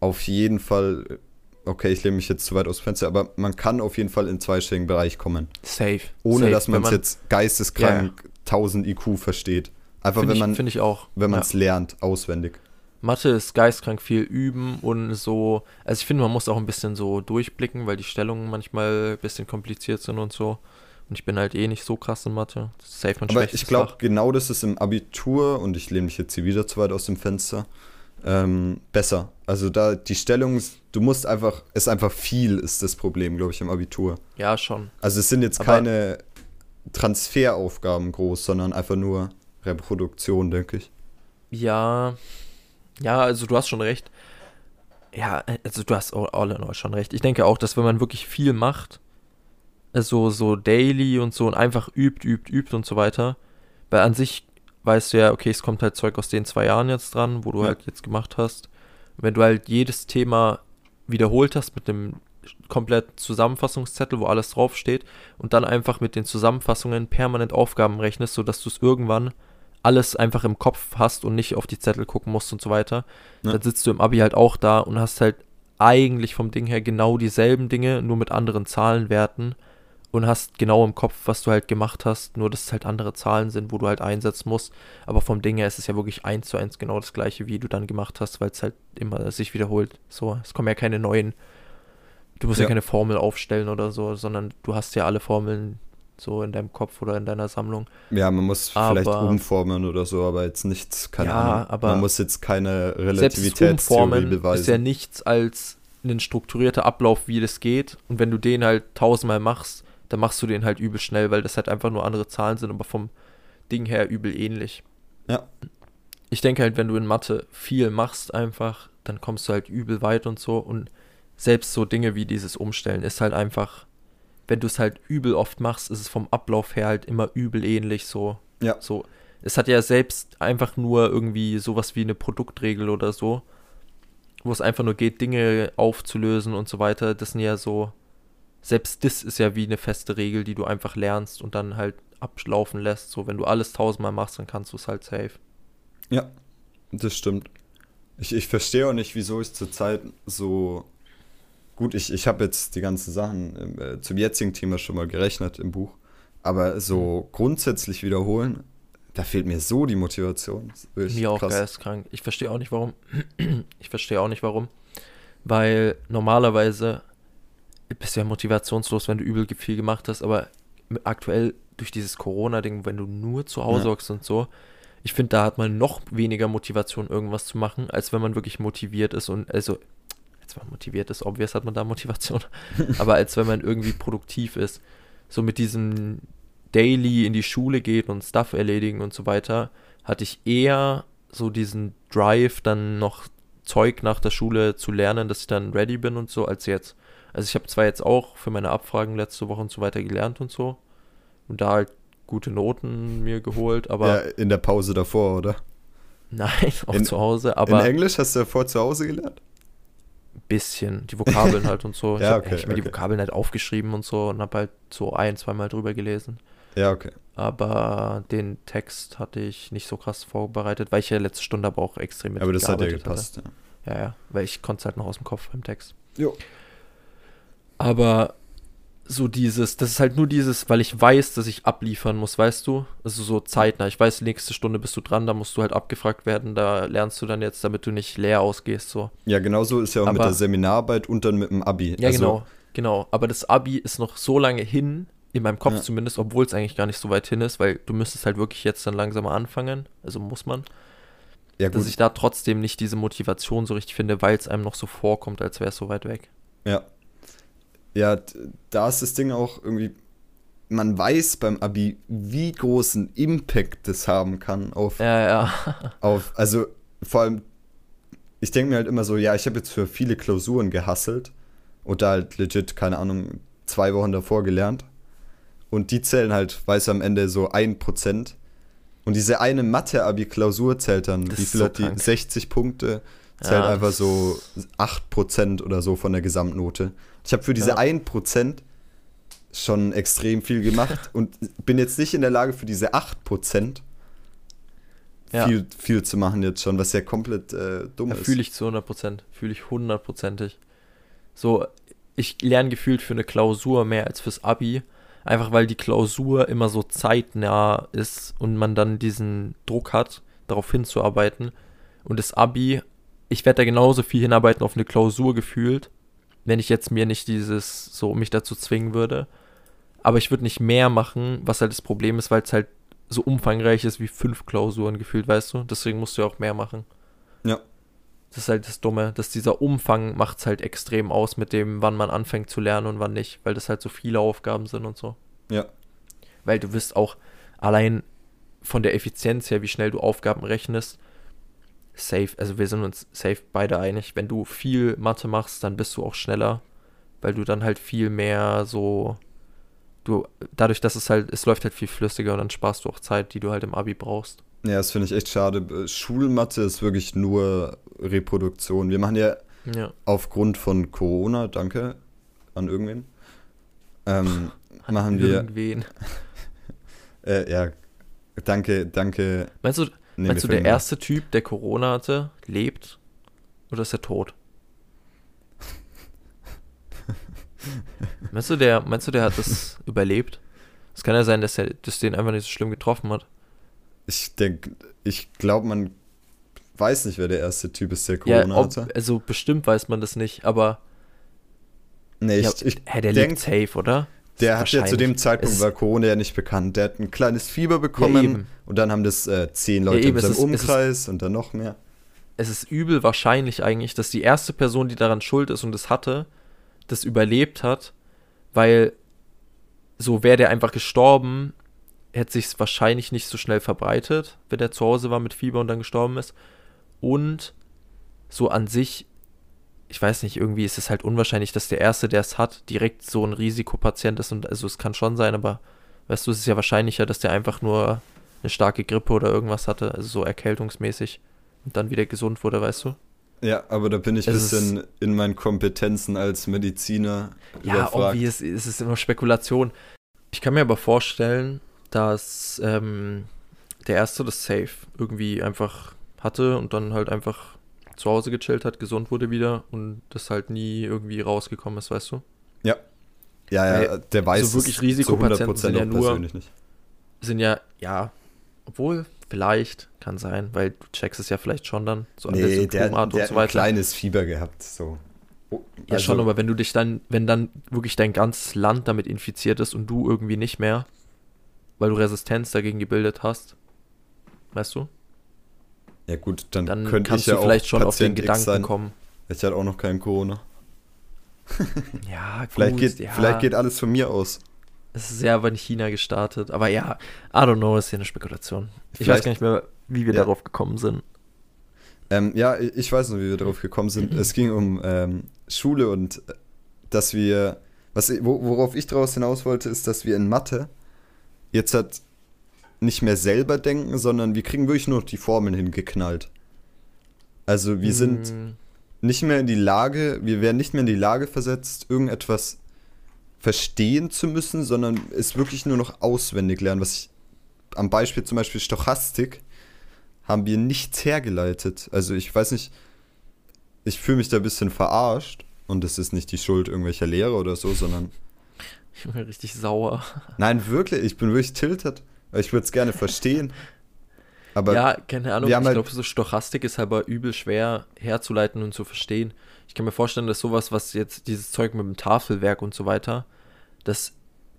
auf jeden Fall, okay, ich lehne mich jetzt zu weit aus dem Fenster, aber man kann auf jeden Fall in den zweistelligen Bereich kommen. Safe. Ohne Safe. dass man es jetzt geisteskrank 1000 IQ versteht. Einfach Finde wenn ich, man find ich auch. wenn man ja. es lernt, auswendig. Mathe ist geistkrank viel üben und so. Also ich finde, man muss auch ein bisschen so durchblicken, weil die Stellungen manchmal ein bisschen kompliziert sind und so. Und ich bin halt eh nicht so krass in Mathe. Das safe mein Aber ich glaube, genau das ist im Abitur, und ich lehne mich jetzt hier wieder zu weit aus dem Fenster, ähm, besser. Also da die Stellung, du musst einfach, ist einfach viel, ist das Problem, glaube ich, im Abitur. Ja, schon. Also es sind jetzt Aber- keine Transferaufgaben groß, sondern einfach nur Reproduktion, denke ich. Ja, ja, also du hast schon recht. Ja, also du hast all in all schon recht. Ich denke auch, dass wenn man wirklich viel macht, also so daily und so und einfach übt, übt, übt und so weiter, weil an sich weißt du ja, okay, es kommt halt Zeug aus den zwei Jahren jetzt dran, wo du Ja. halt jetzt gemacht hast. Wenn du halt jedes Thema wiederholt hast mit dem kompletten Zusammenfassungszettel, wo alles draufsteht und dann einfach mit den Zusammenfassungen permanent Aufgaben rechnest, sodass du es irgendwann alles einfach im Kopf hast und nicht auf die Zettel gucken musst und so weiter, Ja. dann sitzt du im Abi halt auch da und hast halt eigentlich vom Ding her genau dieselben Dinge, nur mit anderen Zahlenwerten und hast genau im Kopf, was du halt gemacht hast, nur dass es halt andere Zahlen sind, wo du halt einsetzen musst. Aber vom Ding her ist es ja wirklich eins zu eins genau das gleiche, wie du dann gemacht hast, weil es halt immer sich wiederholt. So, es kommen ja keine neuen, du musst ja, Ja. keine Formel aufstellen oder so, sondern du hast ja alle Formeln so in deinem Kopf oder in deiner Sammlung. Ja, man muss vielleicht Aber- umformen oder so, aber jetzt nichts, keine Ja, Ahnung. aber man muss jetzt keine Relativitätstheorie Umformen beweisen. ist ja nichts als ein strukturierter Ablauf, wie das geht. Und wenn du den halt tausendmal machst, dann machst du den halt übel schnell, weil das halt einfach nur andere Zahlen sind, aber vom Ding her übel ähnlich. Ja. Ich denke halt, wenn du in Mathe viel machst einfach, dann kommst du halt übel weit und so. Und selbst so Dinge wie dieses Umstellen ist halt einfach, wenn du es halt übel oft machst, ist es vom Ablauf her halt immer übel ähnlich so. Ja. So, es hat ja selbst einfach nur irgendwie sowas wie eine Produktregel oder so, wo es einfach nur geht, Dinge aufzulösen und so weiter. Das sind ja so, selbst das ist ja wie eine feste Regel, die du einfach lernst und dann halt ablaufen lässt. So, wenn du alles tausendmal machst, dann kannst du es halt safe. Ja, das stimmt. Ich, ich verstehe auch nicht, wieso ich zurzeit so. Gut, ich, ich habe jetzt die ganzen Sachen äh, zum jetzigen Thema schon mal gerechnet im Buch. Aber Mhm. so grundsätzlich wiederholen, da fehlt mir so die Motivation. Mir auch krass. geisteskrank. Ich verstehe auch nicht warum. ich verstehe auch nicht warum. Weil normalerweise bist du ja motivationslos, wenn du übel viel gemacht hast, aber aktuell durch dieses Corona-Ding, wenn du nur zu Hause Ja. hockst und so, ich finde, da hat man noch weniger Motivation, irgendwas zu machen, als wenn man wirklich motiviert ist und also, als man motiviert ist, obvious hat man da Motivation, aber als wenn man irgendwie produktiv ist. So mit diesem Daily in die Schule geht und Stuff erledigen und so weiter, hatte ich eher so diesen Drive, dann noch Zeug nach der Schule zu lernen, dass ich dann ready bin und so, als jetzt. Also ich habe zwar jetzt auch für meine Abfragen letzte Woche und so weiter gelernt und so und da halt gute Noten mir geholt, aber ja, in der Pause davor, oder? nein, auch In- zu Hause, in aber ein Englisch hast du davor zu Hause gelernt? Bisschen die Vokabeln halt und so. Ich Ja, habe okay, hab mir die okay. Vokabeln halt aufgeschrieben und so und habe halt so ein, zweimal drüber gelesen. Ja, okay. Aber den Text hatte ich nicht so krass vorbereitet, weil ich ja letzte Stunde aber auch extrem mit Aber das hat ja gearbeitet hatte. gepasst. Ja. Ja, ja, weil ich konnte es halt noch aus dem Kopf beim Text. Jo. Aber so dieses, das ist halt nur dieses, weil ich weiß, dass ich abliefern muss, weißt du? Also so zeitnah. Ich weiß, nächste Stunde bist du dran, da musst du halt abgefragt werden, da lernst du dann jetzt, damit du nicht leer ausgehst, so. Ja, genauso ist ja auch mit Aber- der Seminararbeit und dann mit dem Abi. Ja, Also, genau, genau. Aber das Abi ist noch so lange hin, in meinem Kopf Ja. zumindest, obwohl es eigentlich gar nicht so weit hin ist, weil du müsstest halt wirklich jetzt dann langsam anfangen, also muss man, Ja, dass gut. ich da trotzdem nicht diese Motivation so richtig finde, weil es einem noch so vorkommt, als wäre es so weit weg. Ja. Ja, da ist das Ding auch irgendwie, man weiß beim Abi, wie großen Impact das haben kann auf, Ja, ja. auf also vor allem, ich denke mir halt immer so, ja, ich habe jetzt für viele Klausuren gehasselt und da halt legit, keine Ahnung, zwei Wochen davor gelernt. Und die zählen halt, weiß am Ende so ein Prozent. Und diese eine Mathe-Abi-Klausur zählt dann, Das wie viel so hat die? krank. 60 Punkte. Zählt Ja, einfach so 8% oder so von der Gesamtnote. Ich habe für diese Ja. 1% schon extrem viel gemacht und bin jetzt nicht in der Lage, für diese 8% Ja. viel, viel zu machen jetzt schon, was ja komplett äh, dumm Ja, ist. fühle ich zu 100 Prozent. Fühle ich hundertprozentig. So, ich lerne gefühlt für eine Klausur mehr als fürs Abi. Einfach weil die Klausur immer so zeitnah ist und man dann diesen Druck hat, darauf hinzuarbeiten. Und das Abi, ich werde da genauso viel hinarbeiten auf eine Klausur gefühlt, wenn ich jetzt mir nicht dieses, so mich dazu zwingen würde. Aber ich würde nicht mehr machen, was halt das Problem ist, weil es halt so umfangreich ist wie fünf Klausuren gefühlt, weißt du? Deswegen musst du ja auch mehr machen. Ja. Das ist halt das Dumme, dass dieser Umfang macht es halt extrem aus mit dem, wann man anfängt zu lernen und wann nicht, weil das halt so viele Aufgaben sind und so. Ja. Weil du wirst auch allein von der Effizienz her, wie schnell du Aufgaben rechnest, safe, also wir sind uns safe beide einig, wenn du viel Mathe machst, dann bist du auch schneller, weil du dann halt viel mehr so, du, dadurch, dass es halt, es läuft halt viel flüssiger und dann sparst du auch Zeit, die du halt im Abi brauchst. Ja, das finde ich echt schade. Schulmathe ist wirklich nur Reproduktion. Wir machen ja, Ja. aufgrund von Corona, danke an irgendwen, ähm, machen wir, Irgendwen. äh, ja, danke, danke. Meinst du, Nee, meinst du, der erste Typ, der Corona hatte, lebt? Oder ist er tot? meinst du, der, meinst du, der hat das überlebt? Es kann ja sein, dass er das den einfach nicht so schlimm getroffen hat. Ich denke, ich glaube, man weiß nicht, wer der erste Typ ist, der Ja, Corona ob, hatte. also bestimmt weiß man das nicht, aber Nee, ich, ja, ich hä, der denk, lebt safe, oder? Der hat ja zu dem. Zeitpunkt, Es- war Corona ja nicht bekannt. Der hat ein kleines Fieber bekommen eben. und dann haben das äh, zehn Leute eben, in es seinem es ist- Umkreis und dann noch mehr. Es ist übel wahrscheinlich eigentlich, dass die erste Person, die daran schuld ist und es hatte, das überlebt hat, weil so wäre der einfach gestorben, hätte sich wahrscheinlich nicht so schnell verbreitet, wenn der zu Hause war mit Fieber und dann gestorben ist. Und so an sich, ich weiß nicht, irgendwie ist es halt unwahrscheinlich, dass der Erste, der es hat, direkt so ein Risikopatient ist. Und also es kann schon sein, aber weißt du, es ist ja wahrscheinlicher, dass der einfach nur eine starke Grippe oder irgendwas hatte, also so erkältungsmäßig und dann wieder gesund wurde, weißt du? Ja, aber da bin ich ein bisschen in meinen Kompetenzen als Mediziner Ja, überfragt. obvious, es ist immer Spekulation. Ich kann mir aber vorstellen, dass ähm, der Erste das Safe irgendwie einfach hatte und dann halt einfach zu Hause gechillt hat, gesund wurde wieder und das halt nie irgendwie rausgekommen ist, weißt du? Ja, ja, Weil der weiß so wirklich es Risikopatienten zu 100% sind ja nur- persönlich nicht. Sind ja, ja, obwohl, vielleicht, kann sein, weil du checkst es ja vielleicht schon dann, so an der Nee, der, Symptomart der und so ein weiter. kleines Fieber gehabt, so. Ja, also- schon, aber wenn du dich dann, wenn dann wirklich dein ganzes Land damit infiziert ist und du irgendwie nicht mehr, weil du Resistenz dagegen gebildet hast, weißt du, Ja gut, dann, dann könnte kannst ich ja du vielleicht auch schon auf den Patient Gedanken sein. kommen. Ich hatte auch noch keinen Corona. Ja, gut, Vielleicht geht, ja, vielleicht geht alles von mir aus. es ist ja aber in China gestartet, aber ja, I don't know, ist ja eine Spekulation. Ich weiß Vielleicht- gar nicht mehr, wie wir Ja. darauf gekommen sind. Ähm, ja, ich weiß noch, wie wir darauf gekommen sind. Es ging um ähm, Schule und äh, dass wir, was, worauf ich daraus hinaus wollte, ist, dass wir in Mathe jetzt halt nicht mehr selber denken, sondern wir kriegen wirklich nur noch die Formeln hingeknallt. Also wir sind Hm, nicht mehr in die Lage, wir werden nicht mehr in die Lage versetzt, irgendetwas verstehen zu müssen, sondern es wirklich nur noch auswendig lernen. Was ich am Beispiel zum Beispiel Stochastik haben wir nichts hergeleitet. Also ich weiß nicht, ich fühle mich da ein bisschen verarscht und das ist nicht die Schuld irgendwelcher Lehrer oder so, sondern ich bin richtig sauer. nein, wirklich, ich bin wirklich tiltet. Ich würde es gerne verstehen. Aber ja, keine Ahnung. Ich halt- glaube, so Stochastik ist aber übel schwer herzuleiten und zu verstehen. Ich kann mir vorstellen, dass sowas, was jetzt dieses Zeug mit dem Tafelwerk und so weiter, dass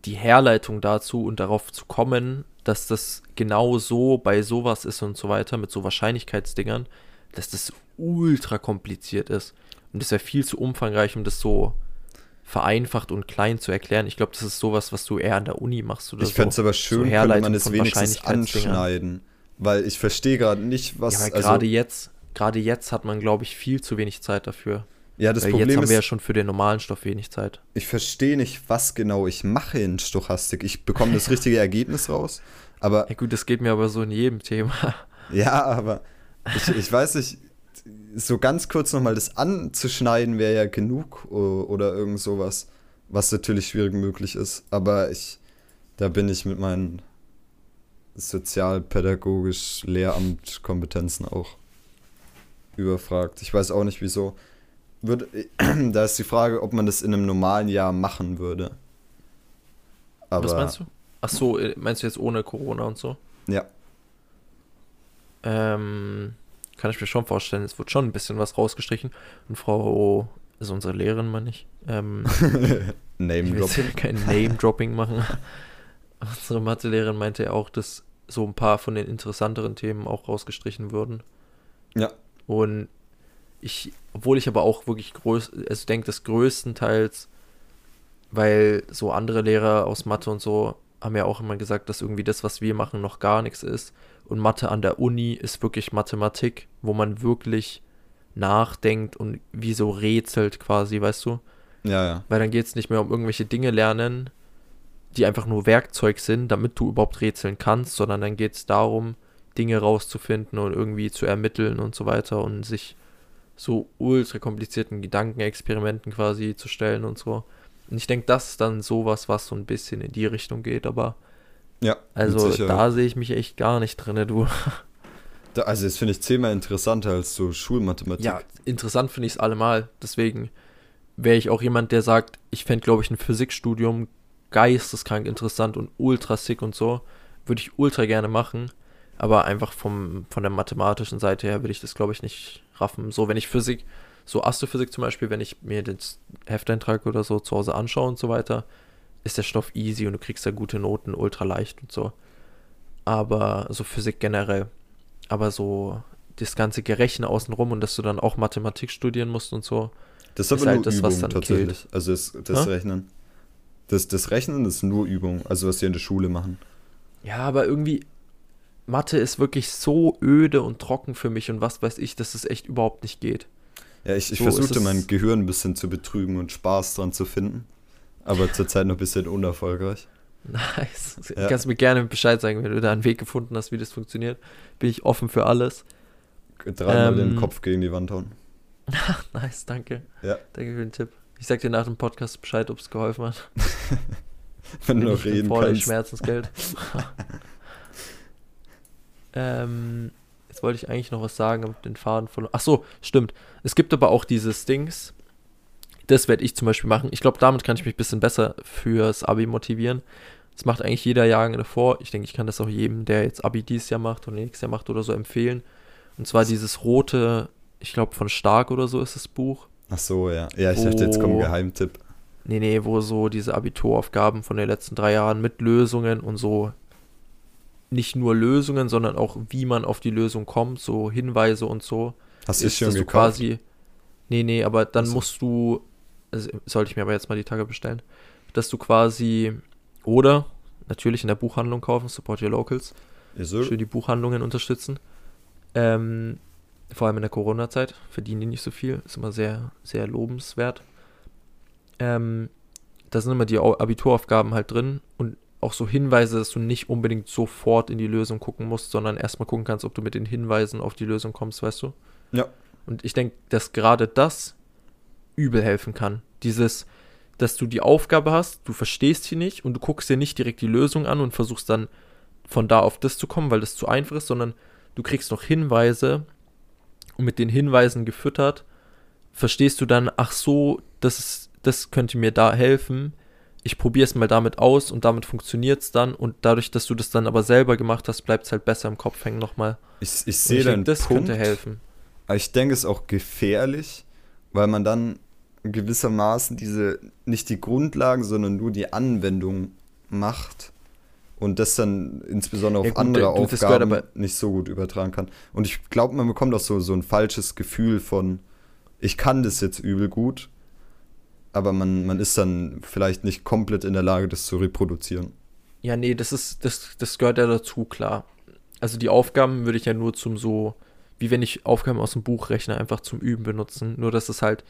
die Herleitung dazu und darauf zu kommen, dass das genau so bei sowas ist und so weiter, mit so Wahrscheinlichkeitsdingern, dass das ultra kompliziert ist. Und das wäre viel zu umfangreich, um das so vereinfacht und klein zu erklären. Ich glaube, das ist sowas, was du eher an der Uni machst oder ich so. fände es aber schön, könnte Herleitung man es wenigstens anschneiden. Weil ich verstehe gerade nicht, was. ja, also, gerade jetzt, gerade jetzt hat man, glaube ich, viel zu wenig Zeit dafür. ja, das Weil Problem jetzt haben ist, wir ja schon für den normalen Stoff wenig Zeit. ich verstehe nicht, was genau ich mache in Stochastik. Ich bekomme das richtige Ergebnis raus, aber Ja gut, das geht mir aber so in jedem Thema. ja, aber ich, ich weiß nicht, so ganz kurz nochmal das anzuschneiden wäre ja genug oder irgend sowas, was natürlich schwierig möglich ist. Aber ich, da bin ich mit meinen sozialpädagogisch Lehramtkompetenzen auch überfragt. Ich weiß auch nicht wieso. Würde, da ist die Frage, ob man das in einem normalen Jahr machen würde. Aber Was meinst du? Ach so, äh, meinst du jetzt ohne Corona und so? ja, Ähm, kann ich mir schon vorstellen, es wird schon ein bisschen was rausgestrichen. Und Frau, also unsere Lehrerin meine ich, ähm, Name ich will kein Name-Dropping machen. unsere Mathelehrerin meinte ja auch, dass so ein paar von den interessanteren Themen auch rausgestrichen würden. Ja. Und ich, obwohl ich aber auch wirklich groß, also denke, das größtenteils, weil so andere Lehrer aus Mathe und so haben ja auch immer gesagt, dass irgendwie das, was wir machen, noch gar nichts ist. Und Mathe an der Uni ist wirklich Mathematik, wo man wirklich nachdenkt und wie so rätselt quasi, weißt du? Ja, ja. Weil dann geht es nicht mehr um irgendwelche Dinge lernen, die einfach nur Werkzeug sind, damit du überhaupt rätseln kannst, sondern dann geht es darum, Dinge rauszufinden und irgendwie zu ermitteln und so weiter und sich so ultra komplizierten Gedankenexperimenten quasi zu stellen und so. Und ich denke, das ist dann sowas, was so ein bisschen in die Richtung geht, aber Ja. also da sehe ich mich echt gar nicht drin, du. Da, also, das finde ich zehnmal interessanter als so Schulmathematik. Ja, interessant finde ich es allemal. Deswegen wäre ich auch jemand, der sagt, ich fände, glaube ich, ein Physikstudium geisteskrank interessant und ultra sick und so. Würde ich ultra gerne machen. Aber einfach vom, von der mathematischen Seite her würde ich das, glaube ich, nicht raffen. So, wenn ich Physik, so Astrophysik zum Beispiel, wenn ich mir das Hefteintrag oder so zu Hause anschaue und so weiter, ist der Stoff easy und du kriegst da gute Noten, ultra leicht und so. Aber so Physik generell. Aber so das ganze Gerechne außenrum und dass du dann auch Mathematik studieren musst und so. Das ist ist aber halt nur das, was Übung dann tatsächlich. Also das, das? Rechnen. Das, das Rechnen ist nur Übung, also was sie in der Schule machen. Ja, aber irgendwie, Mathe ist wirklich so öde und trocken für mich und was weiß ich, dass es echt überhaupt nicht geht. Ja, ich, ich So ist versuchte mein Gehirn ein bisschen zu betrügen und Spaß dran zu finden. Aber zurzeit noch ein bisschen unerfolgreich. Nice. Ja. Kannst mir gerne Bescheid sagen, wenn du da einen Weg gefunden hast, wie das funktioniert. Bin ich offen für alles. Dreimal den Ähm, Kopf gegen die Wand hauen. Nice, danke. Ja. Danke für den Tipp. Ich sag dir nach dem Podcast Bescheid, ob es geholfen hat. Wenn du noch reden kannst. Schmerzensgeld. ähm, jetzt wollte ich eigentlich noch was sagen, aber den Faden verloren. Ach so, stimmt. Es gibt aber auch dieses Dings. Das werde ich zum Beispiel machen. Ich glaube, damit kann ich mich ein bisschen besser fürs Abi motivieren. Das macht eigentlich jeder Jahrgang davor. Ich denke, ich kann das auch jedem, der jetzt Abi dieses Jahr macht oder nächstes Jahr macht oder so empfehlen. Und zwar dieses rote, ich glaube von Stark oder so ist das Buch. Ach so, ja. Ja, ich dachte, jetzt kommt ein. Geheimtipp. Nee, nee, wo so diese Abituraufgaben von den letzten drei Jahren mit Lösungen und so nicht nur Lösungen, sondern auch wie man auf die Lösung kommt, so Hinweise und so. Hast du es ist, schon gekauft? quasi. Nee, nee, aber dann so. musst du. Also sollte ich mir aber jetzt mal die Tage bestellen. Dass du quasi. Oder natürlich in der Buchhandlung kaufen, support your locals. So. Schön die Buchhandlungen unterstützen. Ähm, vor allem in der Corona-Zeit verdienen die nicht so viel. Ist immer sehr, sehr lobenswert. Ähm, da sind immer die Au- Abituraufgaben halt drin und auch so Hinweise, dass du nicht unbedingt sofort in die Lösung gucken musst, sondern erstmal gucken kannst, ob du mit den Hinweisen auf die Lösung kommst, weißt du? Ja. Und ich denke, dass gerade das übel helfen kann. Dieses, dass du die Aufgabe hast, du verstehst sie nicht und du guckst dir nicht direkt die Lösung an und versuchst dann von da auf das zu kommen, weil das zu einfach ist, sondern du kriegst noch Hinweise und mit den Hinweisen gefüttert, verstehst du dann, ach so, das, ist, das könnte mir da helfen. Ich probiere es mal damit aus und damit funktioniert es dann und dadurch, dass du das dann aber selber gemacht hast, bleibt es halt besser im Kopf hängen nochmal. Ich, ich sehe denk, das Punkt. könnte helfen. Aber ich denke, es ist auch gefährlich, weil man dann gewissermaßen diese, nicht die Grundlagen, sondern nur die Anwendung macht und das dann insbesondere auf Ja gut, andere du- gehört Aufgaben nicht so gut übertragen kann. Und ich glaube, man bekommt auch so, so ein falsches Gefühl von, ich kann das jetzt übel gut, aber man, man ist dann vielleicht nicht komplett in der Lage, das zu reproduzieren. Ja, nee, das ist, das, das gehört ja dazu, klar. Also die Aufgaben würde ich ja nur zum so, wie wenn ich Aufgaben aus dem Buch rechne, einfach zum Üben benutzen. Nur, dass es halt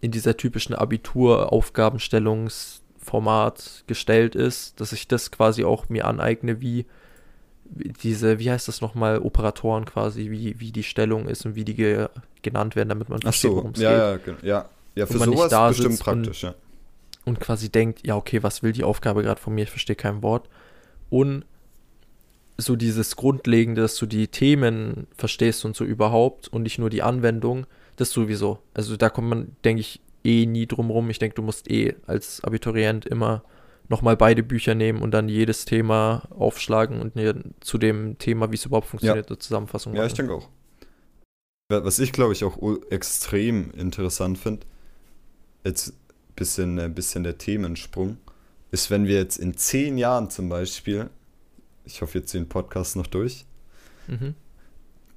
in dieser typischen Abitur-Aufgabenstellungsformat gestellt ist, dass ich das quasi auch mir aneigne, wie diese, wie heißt das nochmal, Operatoren quasi, wie, wie die Stellung ist und wie die ge genannt werden, damit man versteht, so, worum es ja, geht. ja, genau, ja. Ja, für sowas da bestimmt sitzt und- praktisch, ja. und quasi denkt, ja, okay, was will die Aufgabe gerade von mir? Ich verstehe kein Wort. Und so dieses Grundlegende, dass du die Themen verstehst und so überhaupt und nicht nur die Anwendung, das sowieso. Also da kommt man, denke ich, eh nie drum rum. Ich denke, du musst eh als Abiturient immer nochmal beide Bücher nehmen und dann jedes Thema aufschlagen und zu dem Thema, wie es überhaupt funktioniert, eine Zusammenfassung Ja, ich machen. denke auch. Was ich, glaube ich, auch extrem interessant finde, jetzt bisschen, ein bisschen der Themensprung, ist, wenn wir jetzt in zehn Jahren zum Beispiel, ich hoffe, jetzt den Podcast noch durch, Mhm.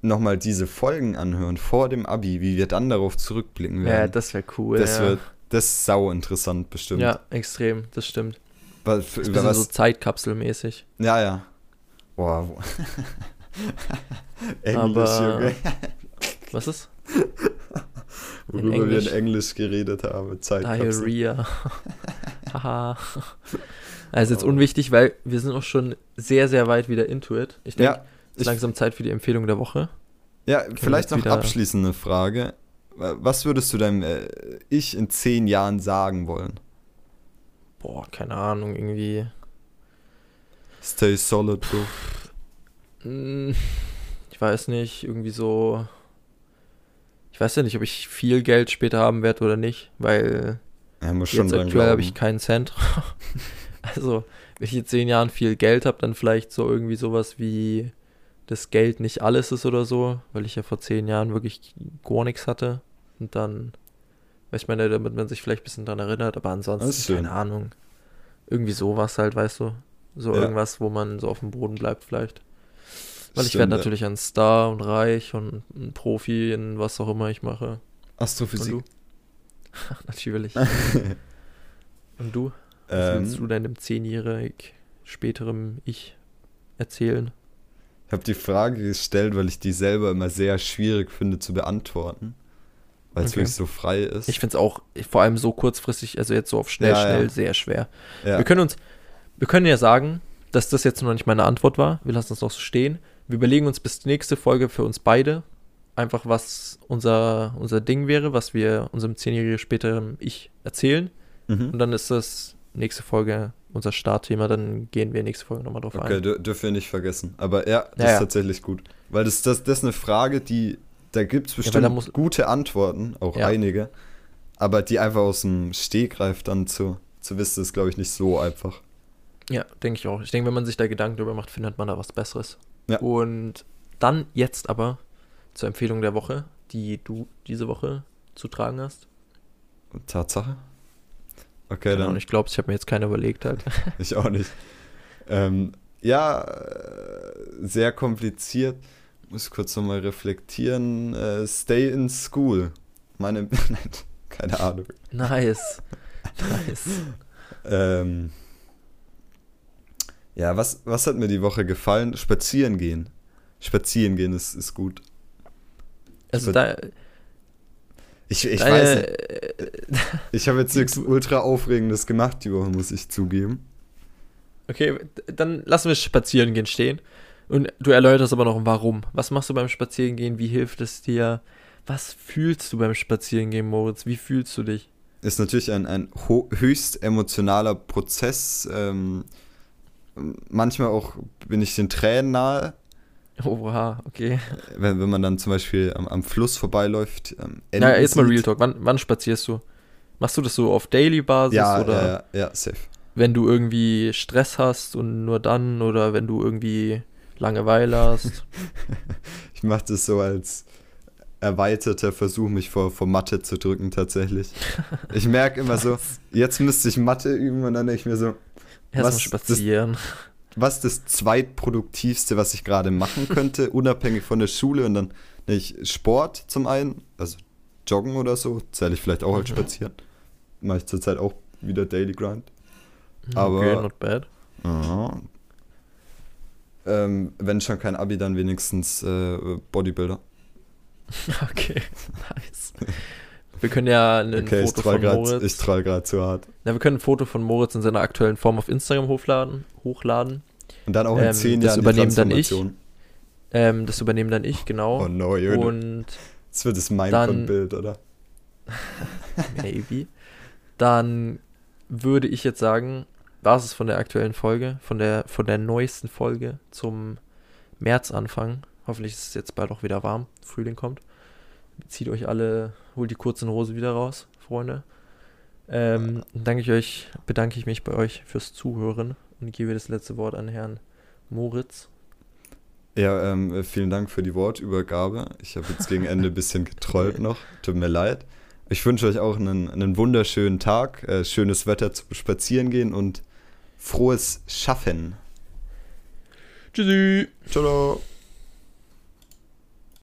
Nochmal diese Folgen anhören vor dem Abi, wie wir dann darauf zurückblicken Ja, werden. das wäre cool. das ja. wird das ist sau interessant bestimmt. ja, extrem, das stimmt. Weil, Das ist was, so Zeitkapselmäßig. ja, ja. Boah. wo- Englisch, Aber- Junge. Was ist? Worüber wir Englisch. in Englisch geredet haben. Zeitkapsel. Diarrhea. Haha. also jetzt unwichtig, weil wir sind auch schon sehr, sehr weit wieder into it. Ich denke, Ja, ist langsam Zeit für die Empfehlung der Woche. Ja, vielleicht jetzt noch abschließende Frage. Was würdest du deinem äh, Ich in zehn Jahren sagen wollen? Boah, keine Ahnung, irgendwie. Stay solid, Bro. Hm, Ich weiß nicht, irgendwie so. Ich weiß ja nicht, ob ich viel Geld später haben werde oder nicht, weil Er muss schon jetzt aktuell habe ich keinen Cent. also, wenn ich in zehn Jahren viel Geld habe, dann vielleicht so irgendwie sowas wie das Geld nicht alles ist oder so, weil ich ja vor zehn Jahren wirklich gar nichts hatte. Und dann, weiß ich meine, damit man sich vielleicht ein bisschen dran erinnert, aber ansonsten, schön. keine Ahnung. Irgendwie sowas halt, weißt du. So Ja. irgendwas, wo man so auf dem Boden bleibt vielleicht. Weil ich werde ja. natürlich ein Star und reich und ein Profi in was auch immer ich mache. Astrophysik. Und du? natürlich. und du? Was willst du ähm, deinem zehnjährig späterem Ich erzählen? Ich habe die Frage gestellt, weil ich die selber immer sehr schwierig finde zu beantworten. Weil es Okay. wirklich so frei ist. Ich finde es auch vor allem so kurzfristig, also jetzt so auf schnell, Ja, schnell, ja. sehr schwer. ja. Wir können uns, wir können ja sagen, dass das jetzt noch nicht meine Antwort war. Wir lassen es noch so stehen. Wir überlegen uns bis nächste Folge für uns beide einfach, was unser, unser Ding wäre, was wir unserem zehnjährigen späteren Ich erzählen. Und mhm. dann ist das nächste Folge unser Startthema. Dann gehen wir nächste Folge nochmal drauf Okay, ein. dür dürfen wir nicht vergessen. Aber ja, das Ja, ist tatsächlich gut. Weil das, das, das ist eine Frage, die, da gibt es bestimmt muss- gute Antworten, auch einige. Aber die einfach aus dem Stegreif dann zu, zu wissen, ist, glaube ich, nicht so einfach. Ja, denke ich auch. Ich denke, wenn man sich da Gedanken drüber macht, findet man da was Besseres. Ja. Und dann jetzt aber zur Empfehlung der Woche, die du diese Woche zu tragen hast. Tatsache? Okay, Keine dann. Ich glaube, ich habe mir jetzt keine überlegt halt. Ich auch nicht. Ähm, ja, äh, sehr kompliziert. Muss kurz nochmal reflektieren. Äh, stay in school. Meine. Keine Ahnung. Nice. Nice. Ähm, ja, was, was hat mir die Woche gefallen? Spazieren gehen. Spazieren gehen ist, ist gut. Also würd- da, Ich, ich deine, weiß nicht. äh, Ich habe jetzt nichts ultra Aufregendes gemacht die Woche, muss ich zugeben. Okay, dann lassen wir spazieren gehen stehen. Und du erläuterst aber noch, warum. Was machst du beim Spazierengehen? Wie hilft es dir? Was fühlst du beim Spazierengehen, Moritz? Wie fühlst du dich? Ist natürlich ein, ein höchst emotionaler Prozess. Ähm, manchmal auch bin ich den Tränen nahe, Oha, okay. wenn, wenn man dann zum Beispiel am, am Fluss vorbeiläuft. Ähm, Na, Enten jetzt mal. Real Talk. Wann, wann spazierst du? Machst du das so auf Daily-Basis Ja, oder ja, ja, safe. wenn du irgendwie Stress hast und nur dann oder wenn du irgendwie Langeweile hast? Ich mache das so als erweiterter Versuch, mich vor, vor Mathe zu drücken, tatsächlich. Ich merke immer so, jetzt müsste ich Mathe üben und dann denke ich mir so, Erstmal spazieren. Was ist das zweitproduktivste, was ich gerade machen könnte, unabhängig von der Schule und dann ich Sport zum einen, also Joggen oder so, zähle ich vielleicht auch als Mhm. Spazieren. Mache ich zurzeit auch wieder Daily Grind. Aber- okay, not bad. Aha. Ähm, wenn schon kein Abi, dann wenigstens äh, Bodybuilder. Okay, nice. Wir können ja ein okay, Foto von grad- Moritz. ich strahl gerade zu hart. Na, wir können ein Foto von Moritz in seiner aktuellen Form auf Instagram hochladen. hochladen. Und dann auch in Ähm, zehn das Jahren übernehmen dann ich. Ähm, das übernehme dann ich, genau. Oh no, Junge. Und Das wird das Minecon-Bild, oder? maybe. Dann würde ich jetzt sagen, war es von der aktuellen Folge, von der, von der neuesten Folge zum Märzanfang. Hoffentlich ist es jetzt bald auch wieder warm. Frühling kommt. Zieht euch alle, holt die kurzen Hose wieder raus, Freunde. Ähm, danke ich euch, bedanke ich mich bei euch fürs Zuhören und gebe das letzte Wort an Herrn Moritz. Ja, ähm, vielen Dank für die Wortübergabe. Ich habe jetzt gegen Ende ein bisschen getrollt noch. Tut mir leid. Ich wünsche euch auch einen, einen wunderschönen Tag, äh, schönes Wetter zum Spazierengehen und frohes Schaffen. Tschüssi! Ciao.